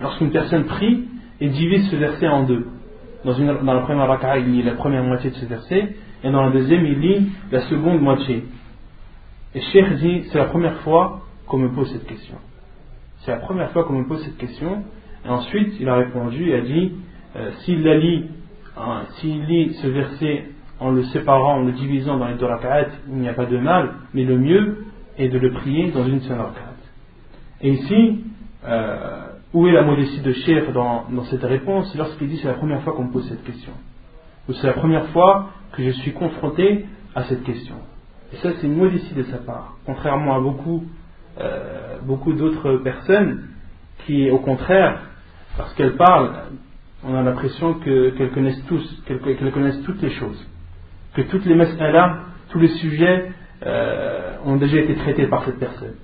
lorsqu'une personne prie et divise ce verset en deux. Dans, la première raka'a, il lit la première moitié de ce verset, et dans la deuxième, il lit la seconde moitié. Et Cheikh dit, c'est la première fois qu'on me pose cette question. C'est la première fois qu'on me pose cette question. Et ensuite, il a répondu et a dit, euh, s'il la lit, hein, s'il lit ce verset en le séparant, en le divisant dans les deux raka'at, il n'y a pas de mal, mais le mieux est de le prier dans une seule raka'at. Et ici, euh, où est la modestie de Cheikh dans, cette réponse? Lorsqu'il dit c'est la première fois qu'on me pose cette question Ou c'est la première fois que je suis confronté à cette question Et ça, c'est une modestie de sa part. Contrairement à beaucoup, euh, beaucoup d'autres personnes qui, au contraire, parce qu'elles parlent, on a l'impression qu'elles connaissent tous, qu'elles connaissent toutes les choses. Que toutes les là, tous les sujets euh, ont déjà été traités par cette personne.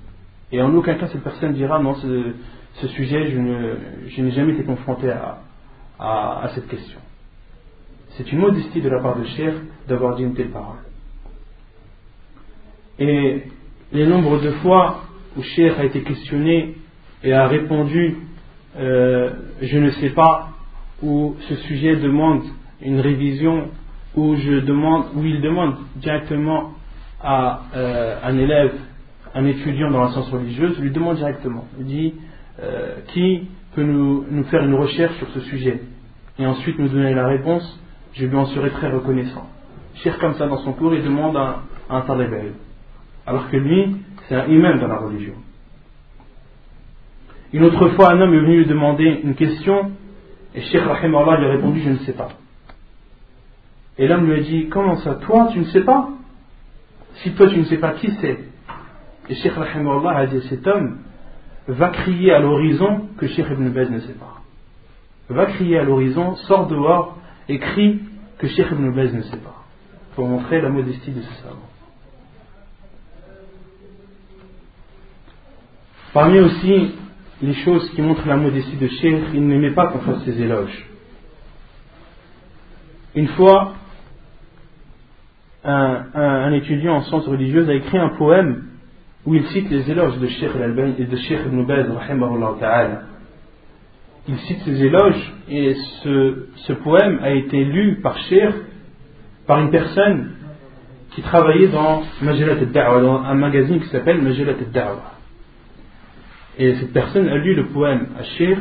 Et en aucun cas cette personne dira non, ce sujet, je n'ai jamais été confronté à, cette question. C'est une modestie de la part de Cheikh d'avoir dit une telle parole. Et les nombres de fois où Cheikh a été questionné et a répondu euh, je ne sais pas, où ce sujet demande une révision, où, je demande, où il demande directement à euh, un élève, un étudiant dans la science religieuse, lui demande directement. Il dit euh, qui peut nous, faire une recherche sur ce sujet et ensuite nous donner la réponse, je lui en serai très reconnaissant. Cher comme ça dans son cours, il demande un, un talibel. Alors que lui, c'est un imam dans la religion. Une autre fois, un homme est venu lui demander une question et Cheikh Allah lui a répondu Je ne sais pas. Et l'homme lui a dit Comment ça Toi, tu ne sais pas? Si toi, tu ne sais pas, qui c'est? Et Cheikh Allah a dit Cet homme, va crier à l'horizon que Sheikh Ibn Baz ne sait pas. Va crier à l'horizon, sort dehors et crie que Sheikh Ibn Baz ne sait pas. Pour montrer la modestie de ce savant. Parmi aussi les choses qui montrent la modestie de Sheikh, il n'aimait pas qu'on fasse ses éloges. Une fois, un, étudiant en sciences religieuses a écrit un poème où il cite les éloges de Sheikh al et de Sheikh Ibn Baz, Il cite ces éloges et ce, poème a été lu par Sheikh, par une personne qui travaillait dans un magazine qui s'appelle Majalat al-Da'wa. Et cette personne a lu le poème à Sheikh,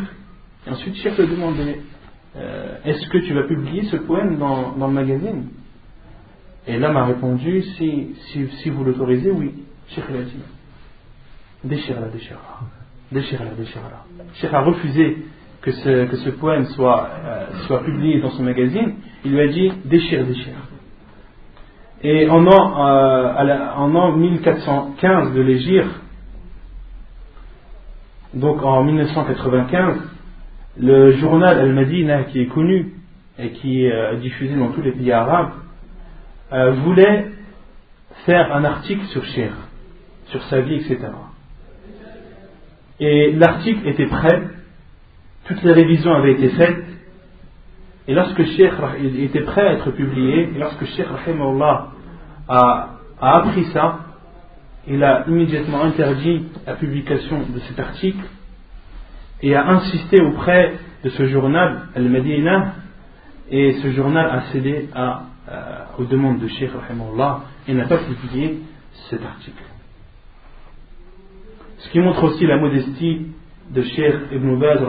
et ensuite Sheikh lui a demandé euh, Est-ce que tu vas publier ce poème dans, dans le magazine? Et l'homme a répondu si, si, vous l'autorisez, oui. Cheikh a dit déchire-la, déchire-la, déchire-la, déchire-la. Cheikh a refusé que ce, que ce poème soit, euh, soit publié dans son magazine. Il lui a dit déchire, déchire. Et en an, euh, en an 1415 de l'Égypte, donc en 1995, le journal Al-Madina, qui est connu et qui est euh, diffusé dans tous les pays arabes, euh, voulait faire un article sur Cher, sur sa vie, etc. Et l'article était prêt, toutes les révisions avaient été faites, et lorsque Sheikh était prêt à être publié, et lorsque Sheikh a, a appris ça, il a immédiatement interdit la publication de cet article et a insisté auprès de ce journal, Al-Madina, et ce journal a cédé à, euh, aux demandes de Sheikh et n'a pas publié cet article. Ce qui montre aussi la modestie de Sheikh Ibn Baz,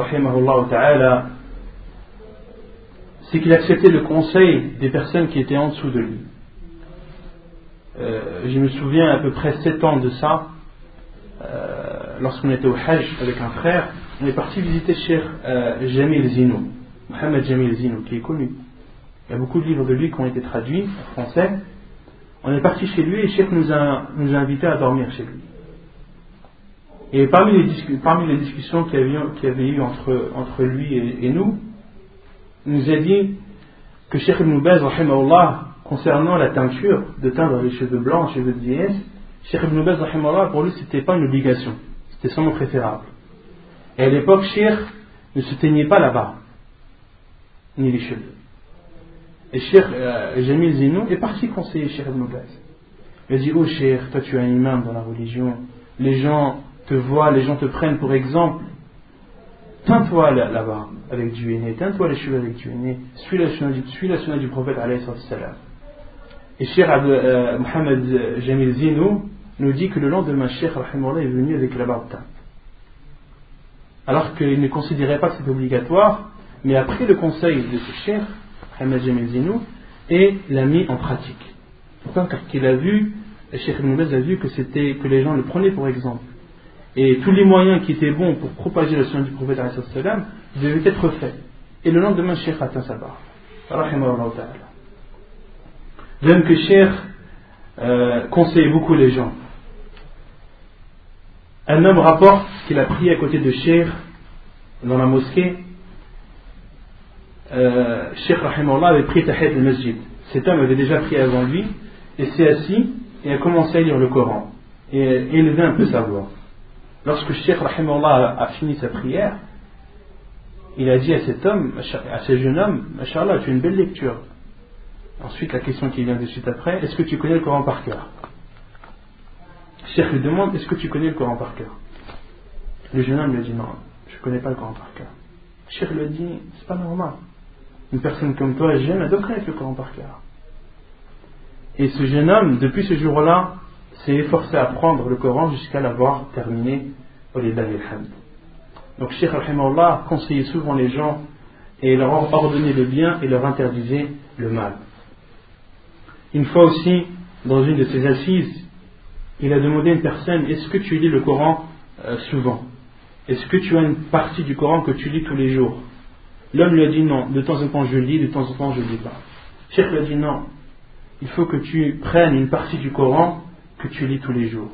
c'est qu'il acceptait le conseil des personnes qui étaient en dessous de lui. Euh, je me souviens à peu près 7 ans de ça, euh, lorsqu'on était au Hajj avec un frère, on est parti visiter Cheikh euh, Jamil Zino, Mohamed Jamil Zino, qui est connu. Il y a beaucoup de livres de lui qui ont été traduits en français. On est parti chez lui et Cheikh nous a, nous a invités à dormir chez lui. Et parmi les, parmi les discussions qu'il y avait, eu entre, entre lui et, nous, il nous a dit que Cheikh Ibn Baz, concernant la teinture, de teindre les cheveux blancs, les cheveux de vieillesse, Cheikh Ibn Baz, pour lui, c'était pas une obligation, c'était seulement préférable. Et à l'époque, Cheikh ne se teignait pas la barbe, ni les cheveux. Et Cheikh euh, Jamil Zinou est parti conseiller Cheikh Ibn Baz. Il a dit Oh Cheikh, toi tu es un imam dans la religion, les gens te voient, les gens te prennent pour exemple. Teins-toi la, barbe avec du henné, teins-toi les cheveux avec du henné, suis la sunna du, du prophète alayhi salam. Et Cheikh euh, Mohamed Jamil Zinou nous dit que le lendemain, Cheikh est venu avec la barbe. Alors qu'il ne considérait pas que c'était obligatoire, mais après le conseil de ce Cheikh, Mohamed Jamil Zinou, et l'a mis en pratique. Pourquoi Car qu'il a vu, le Cheikh Ibn a vu que, c'était, que les gens le prenaient pour exemple. Et tous les moyens qui étaient bons pour propager la science du prophète devaient être faits. Et le lendemain, Cheikh atteint sa barbe. J'aime que Cheikh euh, conseille beaucoup les gens. Un homme rapporte qu'il a prié à côté de Cheikh dans la mosquée. Euh, Cheikh Rahimahullah avait pris Tahid al-Masjid. Cet homme avait déjà pris avant lui et s'est assis et a commencé à lire le Coran et élever un peu sa voix. Lorsque Cheikh Rahimahullah a, a fini sa prière, il a dit à cet homme, à ce jeune homme, Masha'Allah, tu as une belle lecture. Ensuite, la question qui vient de suite après, est-ce que tu connais le Coran par cœur? Cheikh lui demande, est-ce que tu connais le Coran par cœur? Le jeune homme lui dit, non, je ne connais pas le Coran par cœur. Cheikh lui dit, c'est pas normal. Une personne comme toi, jeune, elle doit connaître le Coran par cœur. Et ce jeune homme, depuis ce jour-là, s'est efforcé à prendre le Coran jusqu'à l'avoir terminé au Donc Cheikh Allah conseillait souvent les gens et leur ordonnait le bien et leur interdisait le mal. Une fois aussi, dans une de ses assises, il a demandé à une personne Est-ce que tu lis le Coran euh, souvent? Est-ce que tu as une partie du Coran que tu lis tous les jours? L'homme lui a dit Non, de temps en temps je lis, de temps en temps je ne lis pas. Cheikh lui a dit Non, il faut que tu prennes une partie du Coran que tu lis tous les jours.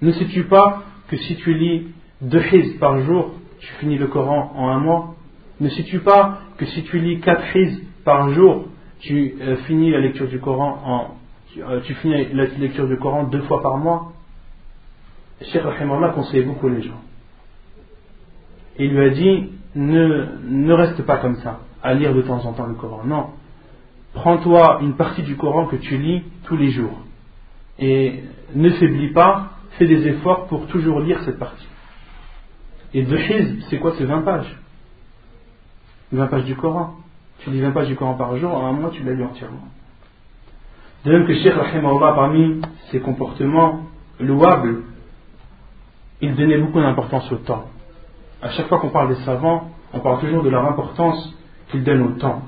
Ne sais-tu pas que si tu lis deux hiz par jour, tu finis le Coran en un mois? Ne sais-tu pas que si tu lis quatre hiz par jour, tu euh, finis la lecture du Coran en euh, tu, finis la lecture du Coran deux fois par mois Cheikh Rahimallah conseillait beaucoup les gens. Il lui a dit ne, ne reste pas comme ça, à lire de temps en temps le Coran. Non. Prends-toi une partie du Coran que tu lis tous les jours. Et ne faiblis pas, fais des efforts pour toujours lire cette partie. Et de c'est quoi C'est 20 pages? 20 pages du Coran. Tu lis 20 pages du Coran par jour, en un mois tu l'as lu entièrement. De même que Cheikh Rahimahullah, parmi ses comportements louables, il donnait beaucoup d'importance au temps. À chaque fois qu'on parle des savants, on parle toujours de leur importance qu'ils donnent au temps.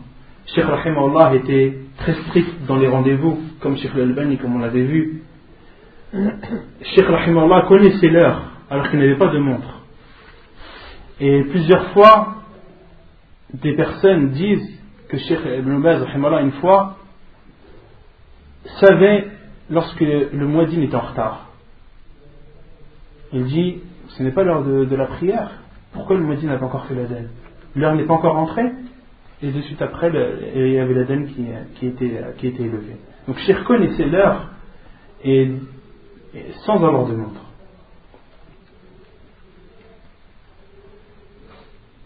Cheikh Rahimahullah était très strict dans les rendez-vous, comme Sheikh Al-Albani, comme on l'avait vu. <clears throat> Sheikh Rahimallah connaissait l'heure, alors qu'il n'avait pas de montre. Et plusieurs fois, des personnes disent que Sheikh Ibn Baz, une fois, savait lorsque le muezzin était en retard. Il dit, ce n'est pas l'heure de, la prière. Pourquoi le muezzin n'a pas encore fait l'Aden L'heure n'est pas encore entrée Et de suite après, il y avait l'Aden qui, qui, était, qui était élevé. Donc Sheikh connaissait l'heure et, sans avoir de montre.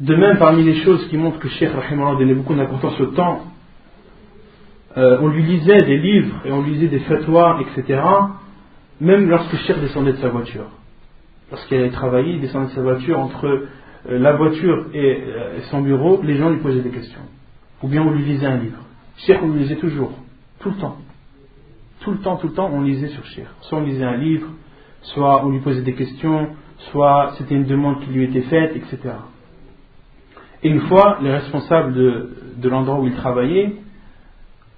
De même, parmi les choses qui montrent que Sheikh Rahimahullah donnait beaucoup d'importance au temps, euh, on lui lisait des livres et on lui lisait des fatwas, etc., même lorsque Sheikh descendait de sa voiture. Lorsqu'il allait travailler, il descendait de sa voiture, entre euh, la voiture euh, et, son bureau, les gens lui posaient des questions. Ou bien on lui lisait un livre. Cheikh, on lui lisait toujours, tout le temps. Tout le temps, tout le temps, on lisait sur Cheikh. Soit on lisait un livre, soit on lui posait des questions, soit c'était une demande qui lui était faite, etc. Et une fois, les responsables de, l'endroit où il travaillait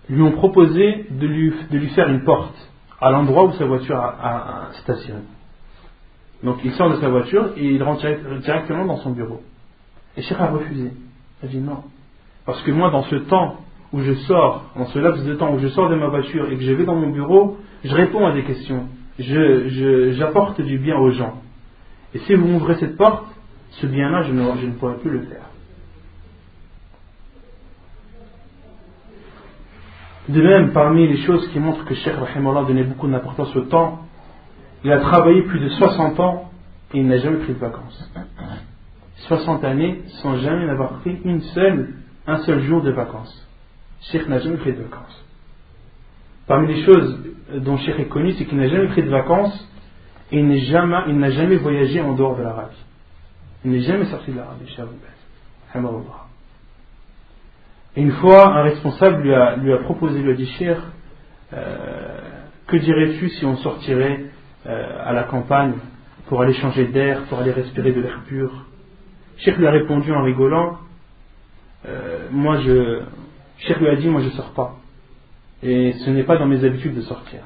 lui ont proposé de lui, de lui, faire une porte à l'endroit où sa voiture a, a stationné. Donc il sort de sa voiture et il rentre directement dans son bureau. Et Cheikh a refusé. Il a dit non. Parce que moi, dans ce temps où je sors, dans ce laps de temps où je sors de ma voiture et que je vais dans mon bureau, je réponds à des questions. J'apporte je, du bien aux gens. Et si vous m'ouvrez cette porte, ce bien-là, je ne, je ne pourrai plus le faire. De même, parmi les choses qui montrent que Cheikh Rahimullah donnait beaucoup d'importance au temps, il a travaillé plus de 60 ans et il n'a jamais pris de vacances. 60 années sans jamais avoir pris une seule, un seul jour de vacances. Cheikh n'a jamais pris de vacances. Parmi les choses dont Cheikh est connu, c'est qu'il n'a jamais pris de vacances et il n'a jamais, jamais voyagé en dehors de l'Arabie. Il n'est jamais sorti de l'Arabie, Cheikh Une fois, un responsable lui a, proposé, lui a dit Cheikh, euh, que dirais-tu si on sortirait euh, à la campagne pour aller changer d'air, pour aller respirer de l'air pur. Cheikh lui a répondu en rigolant euh, Moi, je. Cheikh lui a dit Moi, je sors pas. Et ce n'est pas dans mes habitudes de sortir.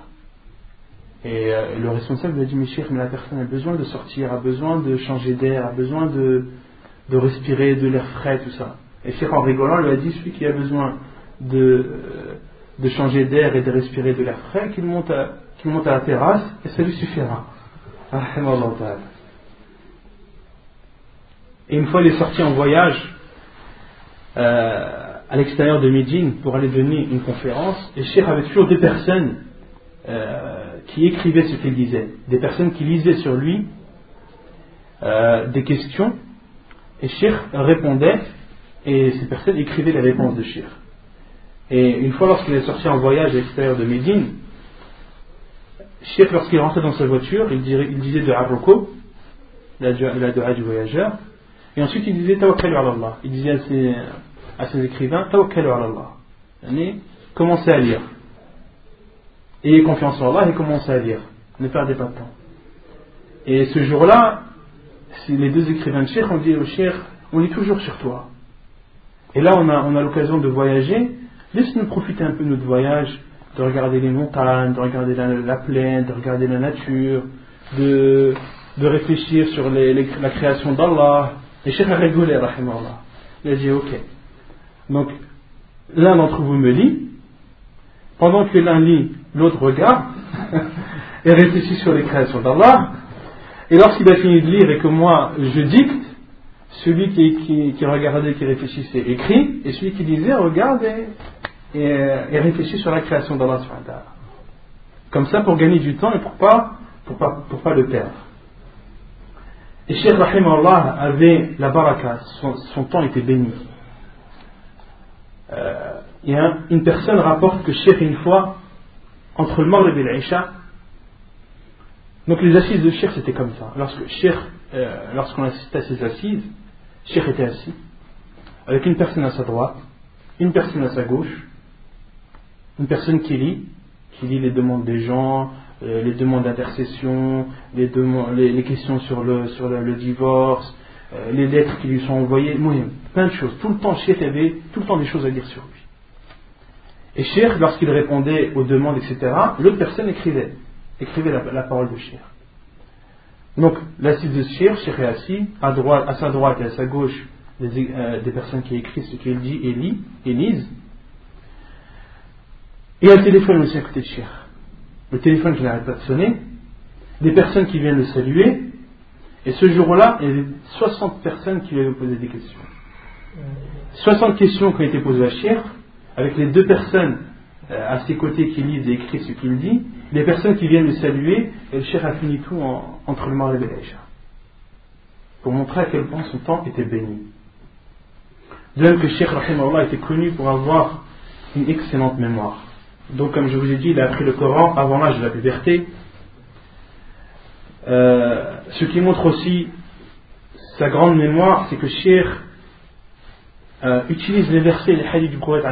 Et le responsable lui a dit Mais Cheikh, mais la personne a besoin de sortir, a besoin de changer d'air, a besoin de, de respirer de l'air frais, tout ça. Et Cheikh, en rigolant, lui a dit Celui qui a besoin de, de changer d'air et de respirer de l'air frais, qu'il monte à qu'il monte à la terrasse et ça lui suffira. Et une fois il est sorti en voyage euh, à l'extérieur de Médine pour aller donner une conférence, et Cheikh avait toujours des personnes euh, qui écrivaient ce qu'il disait, des personnes qui lisaient sur lui euh, des questions, et Cheikh répondait, et ces personnes écrivaient les réponses de Cheikh. Et une fois lorsqu'il est sorti en voyage à l'extérieur de Médine, Cheikh, lorsqu'il rentrait dans sa voiture, il, disait de Arroko, la dua du voyageur, et ensuite il disait Tawakkalu Allah. Il disait à ses, écrivains Tawakkalu Allah. Commencez à lire. Ayez confiance en Allah et commencez à lire. Ne perdez pas de temps. Et ce jour-là, les deux écrivains de Cheikh ont dit au Cheikh On est toujours sur toi. Et là, on a, on a l'occasion de voyager. Laisse-nous profiter un peu de notre voyage de regarder les montagnes, de regarder la, plaine, de regarder la nature, de, réfléchir sur la création d'Allah. Et Cheikh a rigolé, rahimallah. Il a dit ok. Donc, l'un d'entre vous me lit, pendant que l'un lit, l'autre regarde <laughs> et réfléchit sur les créations d'Allah. Et lorsqu'il a fini de lire et que moi je dicte, celui qui, regardait, qui réfléchissait, écrit, et celui qui disait regarde et et, réfléchir sur la création d'Allah Comme ça pour gagner du temps et pour pas, pour pas, pour pas le perdre. Et Cheikh Rahim Allah avait la baraka, son, temps était béni. Euh, une personne rapporte que Cheikh une fois, entre le Maghrib et l'Aïcha, donc les assises de Cheikh c'était comme ça. Lorsque Cheikh, euh, lorsqu'on assistait à ces assises, Cheikh était assis, avec une personne à sa droite, une personne à sa gauche, une personne qui lit, qui lit les demandes des gens, euh, les demandes d'intercession, les, questions sur le, divorce, euh, les lettres qui lui sont envoyées, plein de choses. Tout le temps, Cheikh avait tout le temps des choses à dire sur lui. Et Cheikh, lorsqu'il répondait aux demandes, etc., l'autre personne écrivait, écrivait la, parole de Cheikh. Donc, l'assise de Cheikh, Cheikh est assis, à, droite, à sa droite et à sa gauche, des, euh, personnes qui écrivent ce qu'il dit et, lit, et lisent. Et un téléphone aussi à côté de Cheikh. Le téléphone qui n'arrête pas de sonner, des personnes qui viennent le saluer, et ce jour-là, il y avait 60 personnes qui lui avaient posé des questions. 60 questions qui ont été posées à Cheikh, avec les deux personnes euh, à ses côtés qui lisent et écrivent ce qu'il dit, les personnes qui viennent le saluer, le Cheikh a fini tout entre le Maghreb et l'Aïcha. Pour montrer à quel point son temps était béni. De même que Cheikh Rahimahullah était connu pour avoir une excellente mémoire. Donc, comme je vous ai dit, il a appris le Coran avant l'âge de la puberté. Euh, ce qui montre aussi sa grande mémoire, c'est que Cheikh euh, utilise les versets et les hadiths du prophète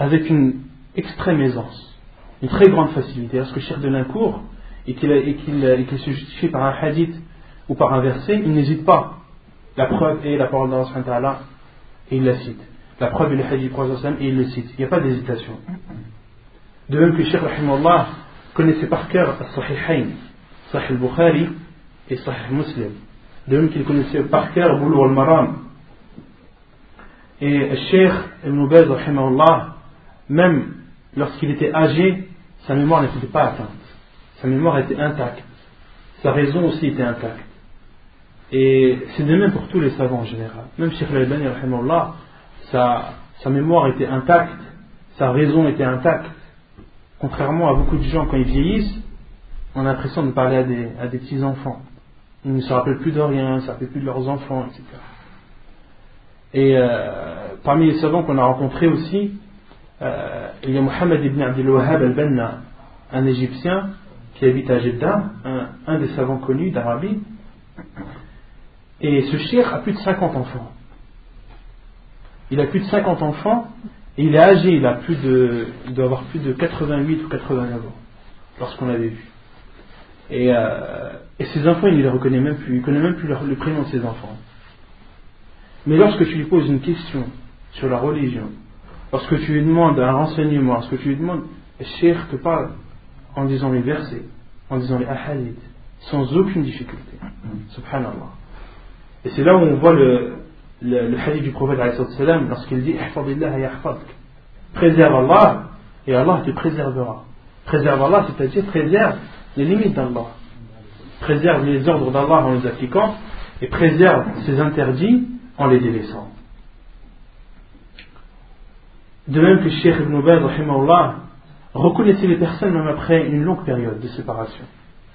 avec une extrême aisance, une très grande facilité. Lorsque Cheikh donne un cours et qu'il se justifie par un hadith ou par un verset, il n'hésite pas. La preuve est la parole d'Allah et il la cite. La preuve est le hadith du prophète et il le cite. Il n'y a pas d'hésitation. De même que Cheikh Rahimahullah connaissait par cœur Sahihain, Sahih al-Bukhari et Sahih Muslim. De même qu'il connaissait par cœur Boulou al-Maram. Et Cheikh Ibn Baz, même lorsqu'il était âgé, sa mémoire n'était pas atteinte. Sa mémoire était intacte. Sa raison aussi était intacte. Et c'est de même pour tous les savants en général. Même Cheikh Al-Albani, sa, sa mémoire était intacte, sa raison était intacte. Contrairement à beaucoup de gens, quand ils vieillissent, on a l'impression de parler à des, à des petits-enfants. Ils ne se rappellent plus de rien, ils ne se rappellent plus de leurs enfants, etc. Et euh, parmi les savants qu'on a rencontrés aussi, euh, il y a Mohamed ibn Abdel Wahhab al-Banna, un Égyptien qui habite à Jeddah, un, des savants connus d'Arabie. Et ce shir a plus de 50 enfants. Il a plus de 50 enfants et il est âgé, il, a plus de, doit avoir plus de 88 ou 89 ans lorsqu'on l'avait vu. Et, euh, et, ses enfants, il ne les reconnaît même plus, il ne connaît même plus le prénom de ses enfants. Mais lorsque tu lui poses une question sur la religion, lorsque tu lui demandes un renseignement, lorsque tu lui demandes, cher te parle en disant les versets, en disant les ahadiths, sans aucune difficulté. Subhanallah. Et c'est là où on voit le, le, hadith du prophète lorsqu'il dit Préserve Allah et Allah te préservera. Préserve Allah, c'est-à-dire préserve les limites d'Allah. Préserve les ordres d'Allah en les appliquant et préserve ses interdits en les délaissant. De même que Sheikh Ibn Baz reconnaissait les personnes même après une longue période de séparation.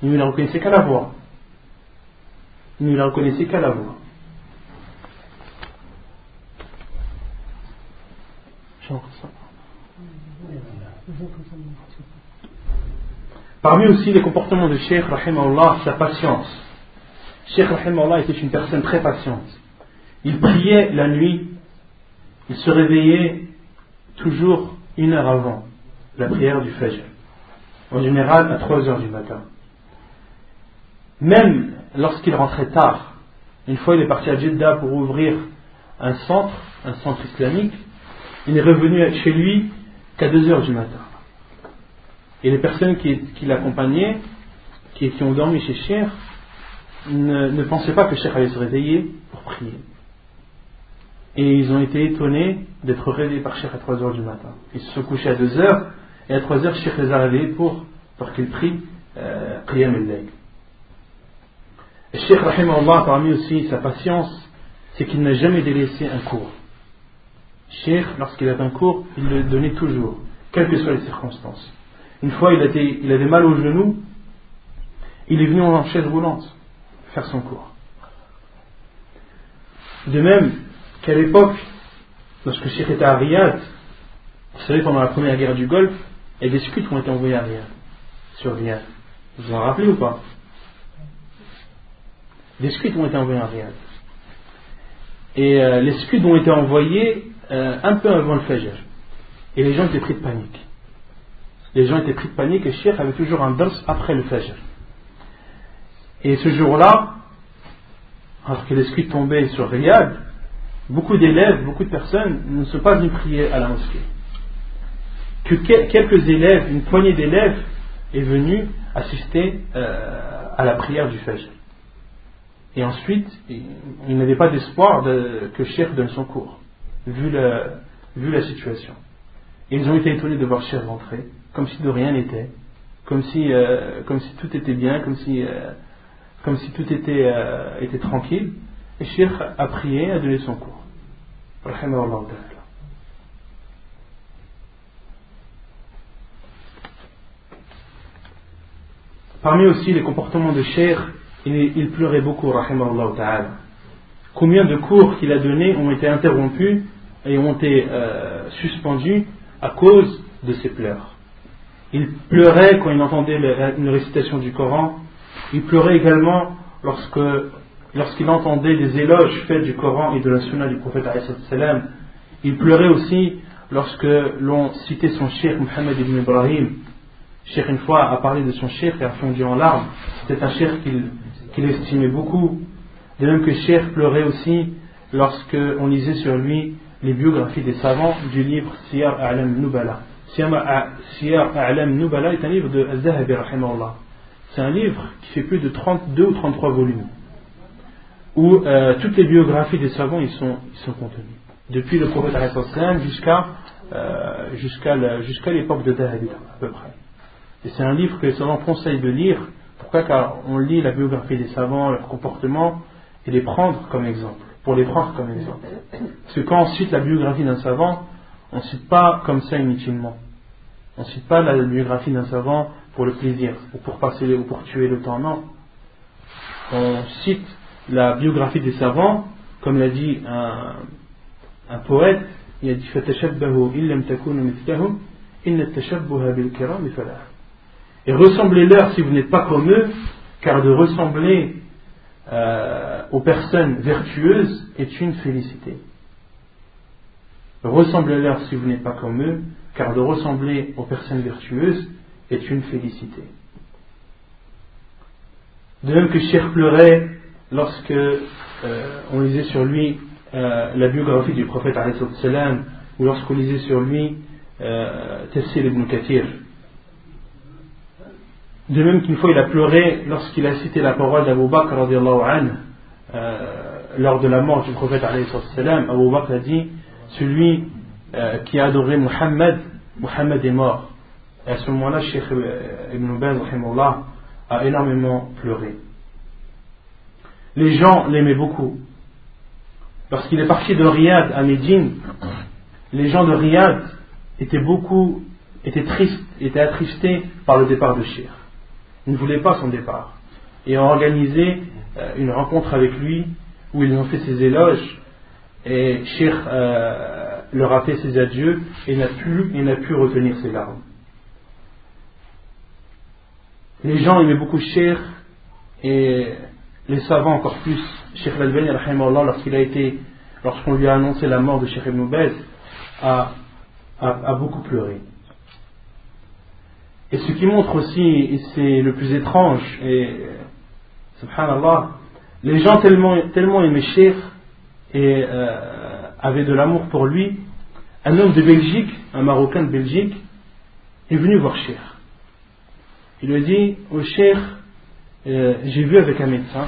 Il ne les reconnaissait qu'à la voix. Il ne les reconnaissait qu'à la voix. Parmi aussi les comportements de Sheikh Rahimahullah, sa patience. Sheikh Rahimahullah était une personne très patiente. Il priait la nuit, il se réveillait toujours une heure avant la prière du Fajr, en général à 3 heures du matin. Même lorsqu'il rentrait tard, une fois il est parti à Jeddah pour ouvrir un centre, un centre islamique, il est revenu chez lui qu'à 2 heures du matin. Et les personnes qui, l'accompagnaient, qui, ont dormi chez Cher, ne, ne pensaient pas que Cher allait se réveiller pour prier. Et ils ont été étonnés d'être réveillés par Cheikh à 3 heures du matin. Ils se sont couchés à 2 heures, et à 3 heures, Cheikh les a réveillés pour, pour qu'ils prient euh, Qiyam al-Layl. Et Cheikh Allah, parmi aussi sa patience, c'est qu'il n'a jamais délaissé un cours. Cheikh, lorsqu'il avait un cours, il le donnait toujours, quelles que soient les circonstances. Une fois, il, il avait mal au genou, il est venu en chaise roulante faire son cours. De même, qu'à l'époque, lorsque Cheikh était à Riyad, vous savez, pendant la première guerre du Golfe, il scuds ont été envoyés à Riyad, sur Riyad. Vous vous en rappelez ou pas? Des scuds ont été envoyés à Riyad. Et euh, les scuds ont été envoyés euh, un peu avant le Fajr. Et les gens étaient pris de panique. Les gens étaient pris de panique et Cheikh avait toujours un dars après le Fajr. Et ce jour-là, alors que les scuds tombaient sur Riyad, beaucoup d'élèves, beaucoup de personnes ne sont pas venus prier à la mosquée. Que quelques élèves, une poignée d'élèves est venue assister euh, à la prière du Fajr. Et ensuite, il n'avait pas d'espoir de, que Cheikh donne son cours, vu la, situation. Et ils ont été étonnés de voir Cheikh rentrer, comme si de rien n'était, comme, si, euh, tout était bien, comme si, euh, tout était tranquille. Et Cheikh a prié, a donné son cours. Parmi aussi les comportements de Cheikh, il, pleurait beaucoup. Combien de cours qu'il a donnés ont été interrompus et ont été euh, suspendus à cause de ses pleurs. Il pleurait quand il entendait une récitation du Coran. Il pleurait également lorsque lorsqu'il entendait des éloges faits du Coran et de la Sunna du prophète il pleurait aussi lorsque l'on citait son cheikh Mohammed ibn Ibrahim. Cheikh une fois a parlé de son cheikh et a fondu en larmes. C'était un cheikh qu'il estimait beaucoup. De même que cheikh pleurait aussi lorsque on lisait sur lui les biographies des savants du livre Siyar A'lam Nubala. Siyar A'lam Nubala est un livre de Zahabi C'est un livre qui fait plus de 32 ou 33 volumes où euh, toutes les biographies des savants sont, sont contenues. Depuis le prophète jusqu'à euh, jusqu'à l'époque de David, à peu près. Et c'est un livre que les savants conseillent de lire. Pourquoi? Car on lit la biographie des savants, leur comportement, et les prendre comme exemple. Pour les prendre comme exemple. Parce que quand on cite la biographie d'un savant, on ne cite pas comme ça inutilement. On ne cite pas la biographie d'un savant pour le plaisir, ou pour passer ou pour tuer le temps, non. On cite la biographie des savants, comme l'a dit un, un poète, il a dit Et ressemblez-leur si vous n'êtes pas comme eux, car de ressembler euh, aux personnes vertueuses est une félicité. Ressemblez-leur si vous n'êtes pas comme eux, car de ressembler aux personnes vertueuses est une félicité. De même que Cher pleurait lorsque euh, on lisait sur lui euh, la biographie du prophète salam, ou lorsqu'on lisait sur lui euh, Tafsir ibn Kathir. De même qu'une fois il a pleuré lorsqu'il a cité la parole d'Abu Bakr euh, lors de la mort du prophète salam, Abu Bakr a dit celui qui a adoré Muhammad, Muhammad est mort. Et à ce moment-là, Sheikh Ibn Baz a énormément pleuré les gens l'aimaient beaucoup. Lorsqu'il est parti de Riyad à Médine, les gens de Riyad étaient beaucoup, étaient tristes, étaient attristés par le départ de Shir. Ils ne voulaient pas son départ. Et ont organisé euh, une rencontre avec lui où ils ont fait ses éloges et Shir euh, leur a fait ses adieux et n'a pu, pu retenir ses larmes. Les gens aimaient beaucoup Shir et les savants encore plus, Sheikh Al-Albani, lorsqu'il a été, lorsqu'on lui a annoncé la mort de Sheikh Ibn a, beaucoup pleuré. Et ce qui montre aussi, et c'est le plus étrange, et subhanallah, les gens tellement, tellement aimaient Sheikh et euh, avaient de l'amour pour lui, un homme de Belgique, un Marocain de Belgique, est venu voir Sheikh. Il lui a dit, au Sheikh, euh, j'ai vu avec un médecin,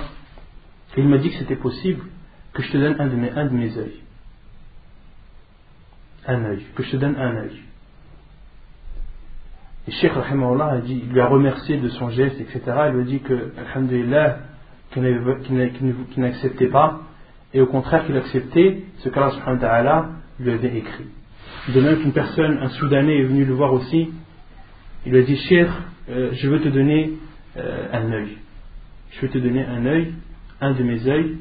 et il m'a dit que c'était possible que je te donne un de mes, un de mes. Un œil, que je te donne un œil. Et Sheikh a il lui a remercié de son geste, etc. Il lui a dit que, alhamdulillah, qu'il n'acceptait pas, et au contraire qu'il acceptait ce qu'Allah subhanahu wa ta'ala lui avait écrit. De même qu'une personne, un Soudanais est venu le voir aussi, il lui a dit, Cheikh, euh, je veux te donner euh, un œil je vais te donner un œil, un de mes œils,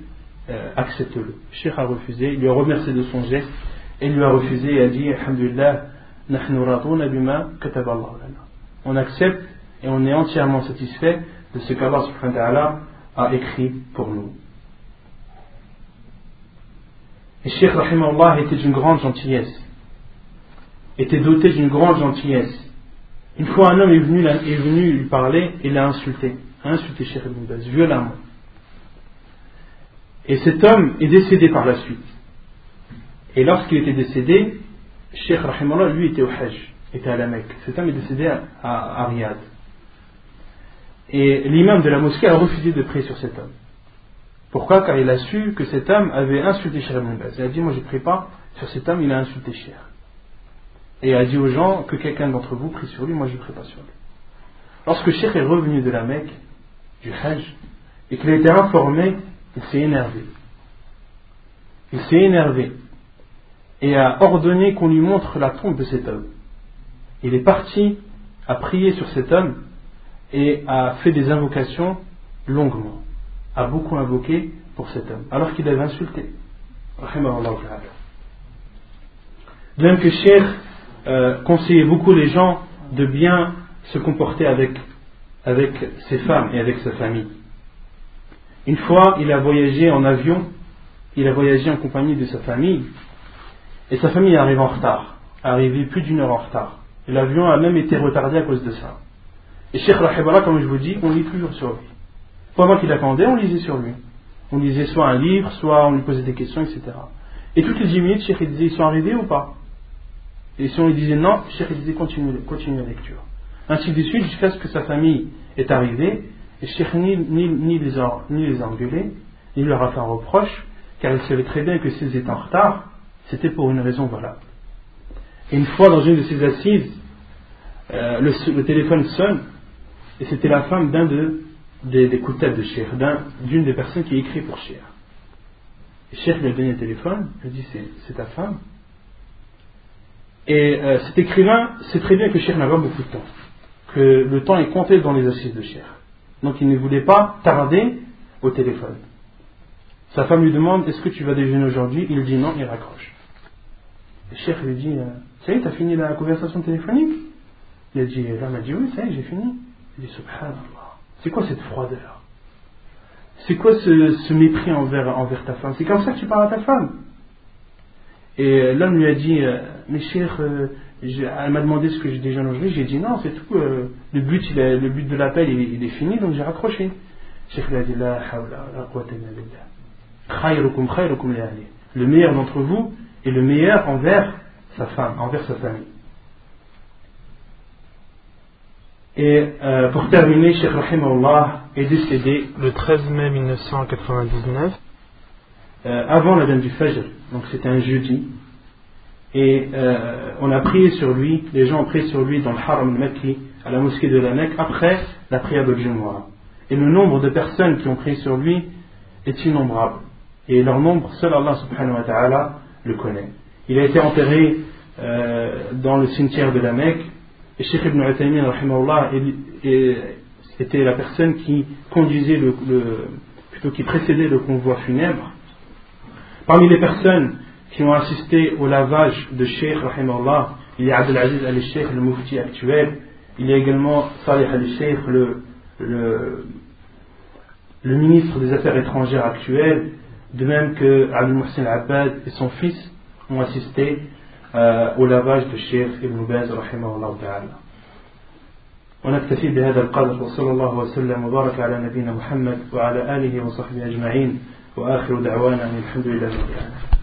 euh, accepte-le. Cheikh a refusé, il lui a remercié de son geste, et il lui a refusé et a dit Alhamdulillah, on accepte et on est entièrement satisfait de ce qu'Allah a écrit pour nous. Et Cheikh Rahimahullah était d'une grande gentillesse, était doté d'une grande gentillesse. Une fois un homme est venu, est venu lui parler et l'a insulté insulté Cheikh Ibn violemment. Et cet homme est décédé par la suite. Et lorsqu'il était décédé, Cheikh Rahimallah, lui, était au Hajj, était à la Mecque. Cet homme est décédé à, à Riyad. Et l'imam de la mosquée a refusé de prier sur cet homme. Pourquoi? Car il a su que cet homme avait insulté Cheikh Ibn. Il a dit Moi je ne prie pas sur cet homme, il a insulté Cheikh. Et a dit aux gens que quelqu'un d'entre vous prie sur lui, moi je ne prie pas sur lui. Lorsque Cheikh est revenu de la Mecque, et qu'il a été informé, il s'est énervé. Il s'est énervé et a ordonné qu'on lui montre la tombe de cet homme. Il est parti à prier sur cet homme et a fait des invocations longuement, a beaucoup invoqué pour cet homme, alors qu'il avait insulté. De même que Cheikh euh, conseillait beaucoup les gens de bien se comporter avec, avec ses femmes et avec sa famille. Une fois, il a voyagé en avion, il a voyagé en compagnie de sa famille, et sa famille arrive en retard, arrivé plus d'une heure en retard. Et l'avion a même été retardé à cause de ça. Et Cheikh Rahibara, comme je vous dis, on lit toujours sur lui. Pendant qu'il attendait, on lisait sur lui. On lisait soit un livre, soit on lui posait des questions, etc. Et toutes les 10 minutes, Cheikh disait, ils sont arrivés ou pas? Et si on lui disait non, Cheikh disait, continue, continue la lecture. Ainsi de suite, jusqu'à ce que sa famille est arrivée, et Cheikh ni, ni, les a, ni engueulés, ni leur a fait un reproche, car il savait très bien que s'ils étaient en retard, c'était pour une raison valable. Une fois, dans une de ces assises, euh, le, téléphone sonne, et c'était la femme d'un de, des, des coups de tête de d'une des personnes qui écrit pour Cheikh. Et Cheikh lui a donné le téléphone, il a dit c'est ta femme. Et euh, cet écrivain sait très bien que Cheikh n'a pas beaucoup de temps, que le temps est compté dans les assises de Cheikh. Donc il ne voulait pas tarder au téléphone. Sa femme lui demande Est-ce que tu vas déjeuner aujourd'hui? Il dit non, il raccroche. Le chef lui dit Ça y est, t'as fini la conversation téléphonique? Il a dit L'homme a dit Oui, ça y est, j'ai fini. Il dit Subhanallah, c'est quoi cette froideur? C'est quoi ce, mépris envers, envers ta femme? C'est comme ça que tu parles à ta femme Et l'homme lui a dit Mais cher, elle m'a demandé ce que j'ai déjeuné aujourd'hui. J'ai dit Non, c'est tout. Euh, le, but, le but de l'appel, il, est fini, donc j'ai raccroché. Le meilleur d'entre vous est le meilleur envers sa femme, envers sa famille. Et euh, pour terminer, Sheikh Allah est décédé le 13 mai 1999, euh, avant la dame du Fajr, donc c'était un jeudi. Et euh, on a prié sur lui, les gens ont prié sur lui dans le Haram al-Makki, à la mosquée de la Mecque, après la prière de Jumu'ah. Et le nombre de personnes qui ont prié sur lui est innombrable. Et leur nombre, seul Allah subhanahu wa ta'ala le connaît. Il a été enterré euh, dans le cimetière de la Mecque. Et Sheikh ibn Uthaymin, était la personne qui conduisait plutôt qui précédait le convoi funèbre. Parmi les personnes qui ont assisté au lavage de Sheikh Allah, il y a Abdelaziz al-Sheikh, le mufti actuel. Il y a également Salih al-Sheikh, le, le, le ministre des Affaires étrangères actuel de même que Ali Mohsin Abbad et son fils ont assisté euh, au lavage de Cheikh Ibn Baz rahimahullah ta'ala. ونكتفي بهذا القدر وصلى الله وسلم وبارك على نبينا محمد وعلى آله وصحبه أجمعين وآخر دعوانا الحمد لله رب العالمين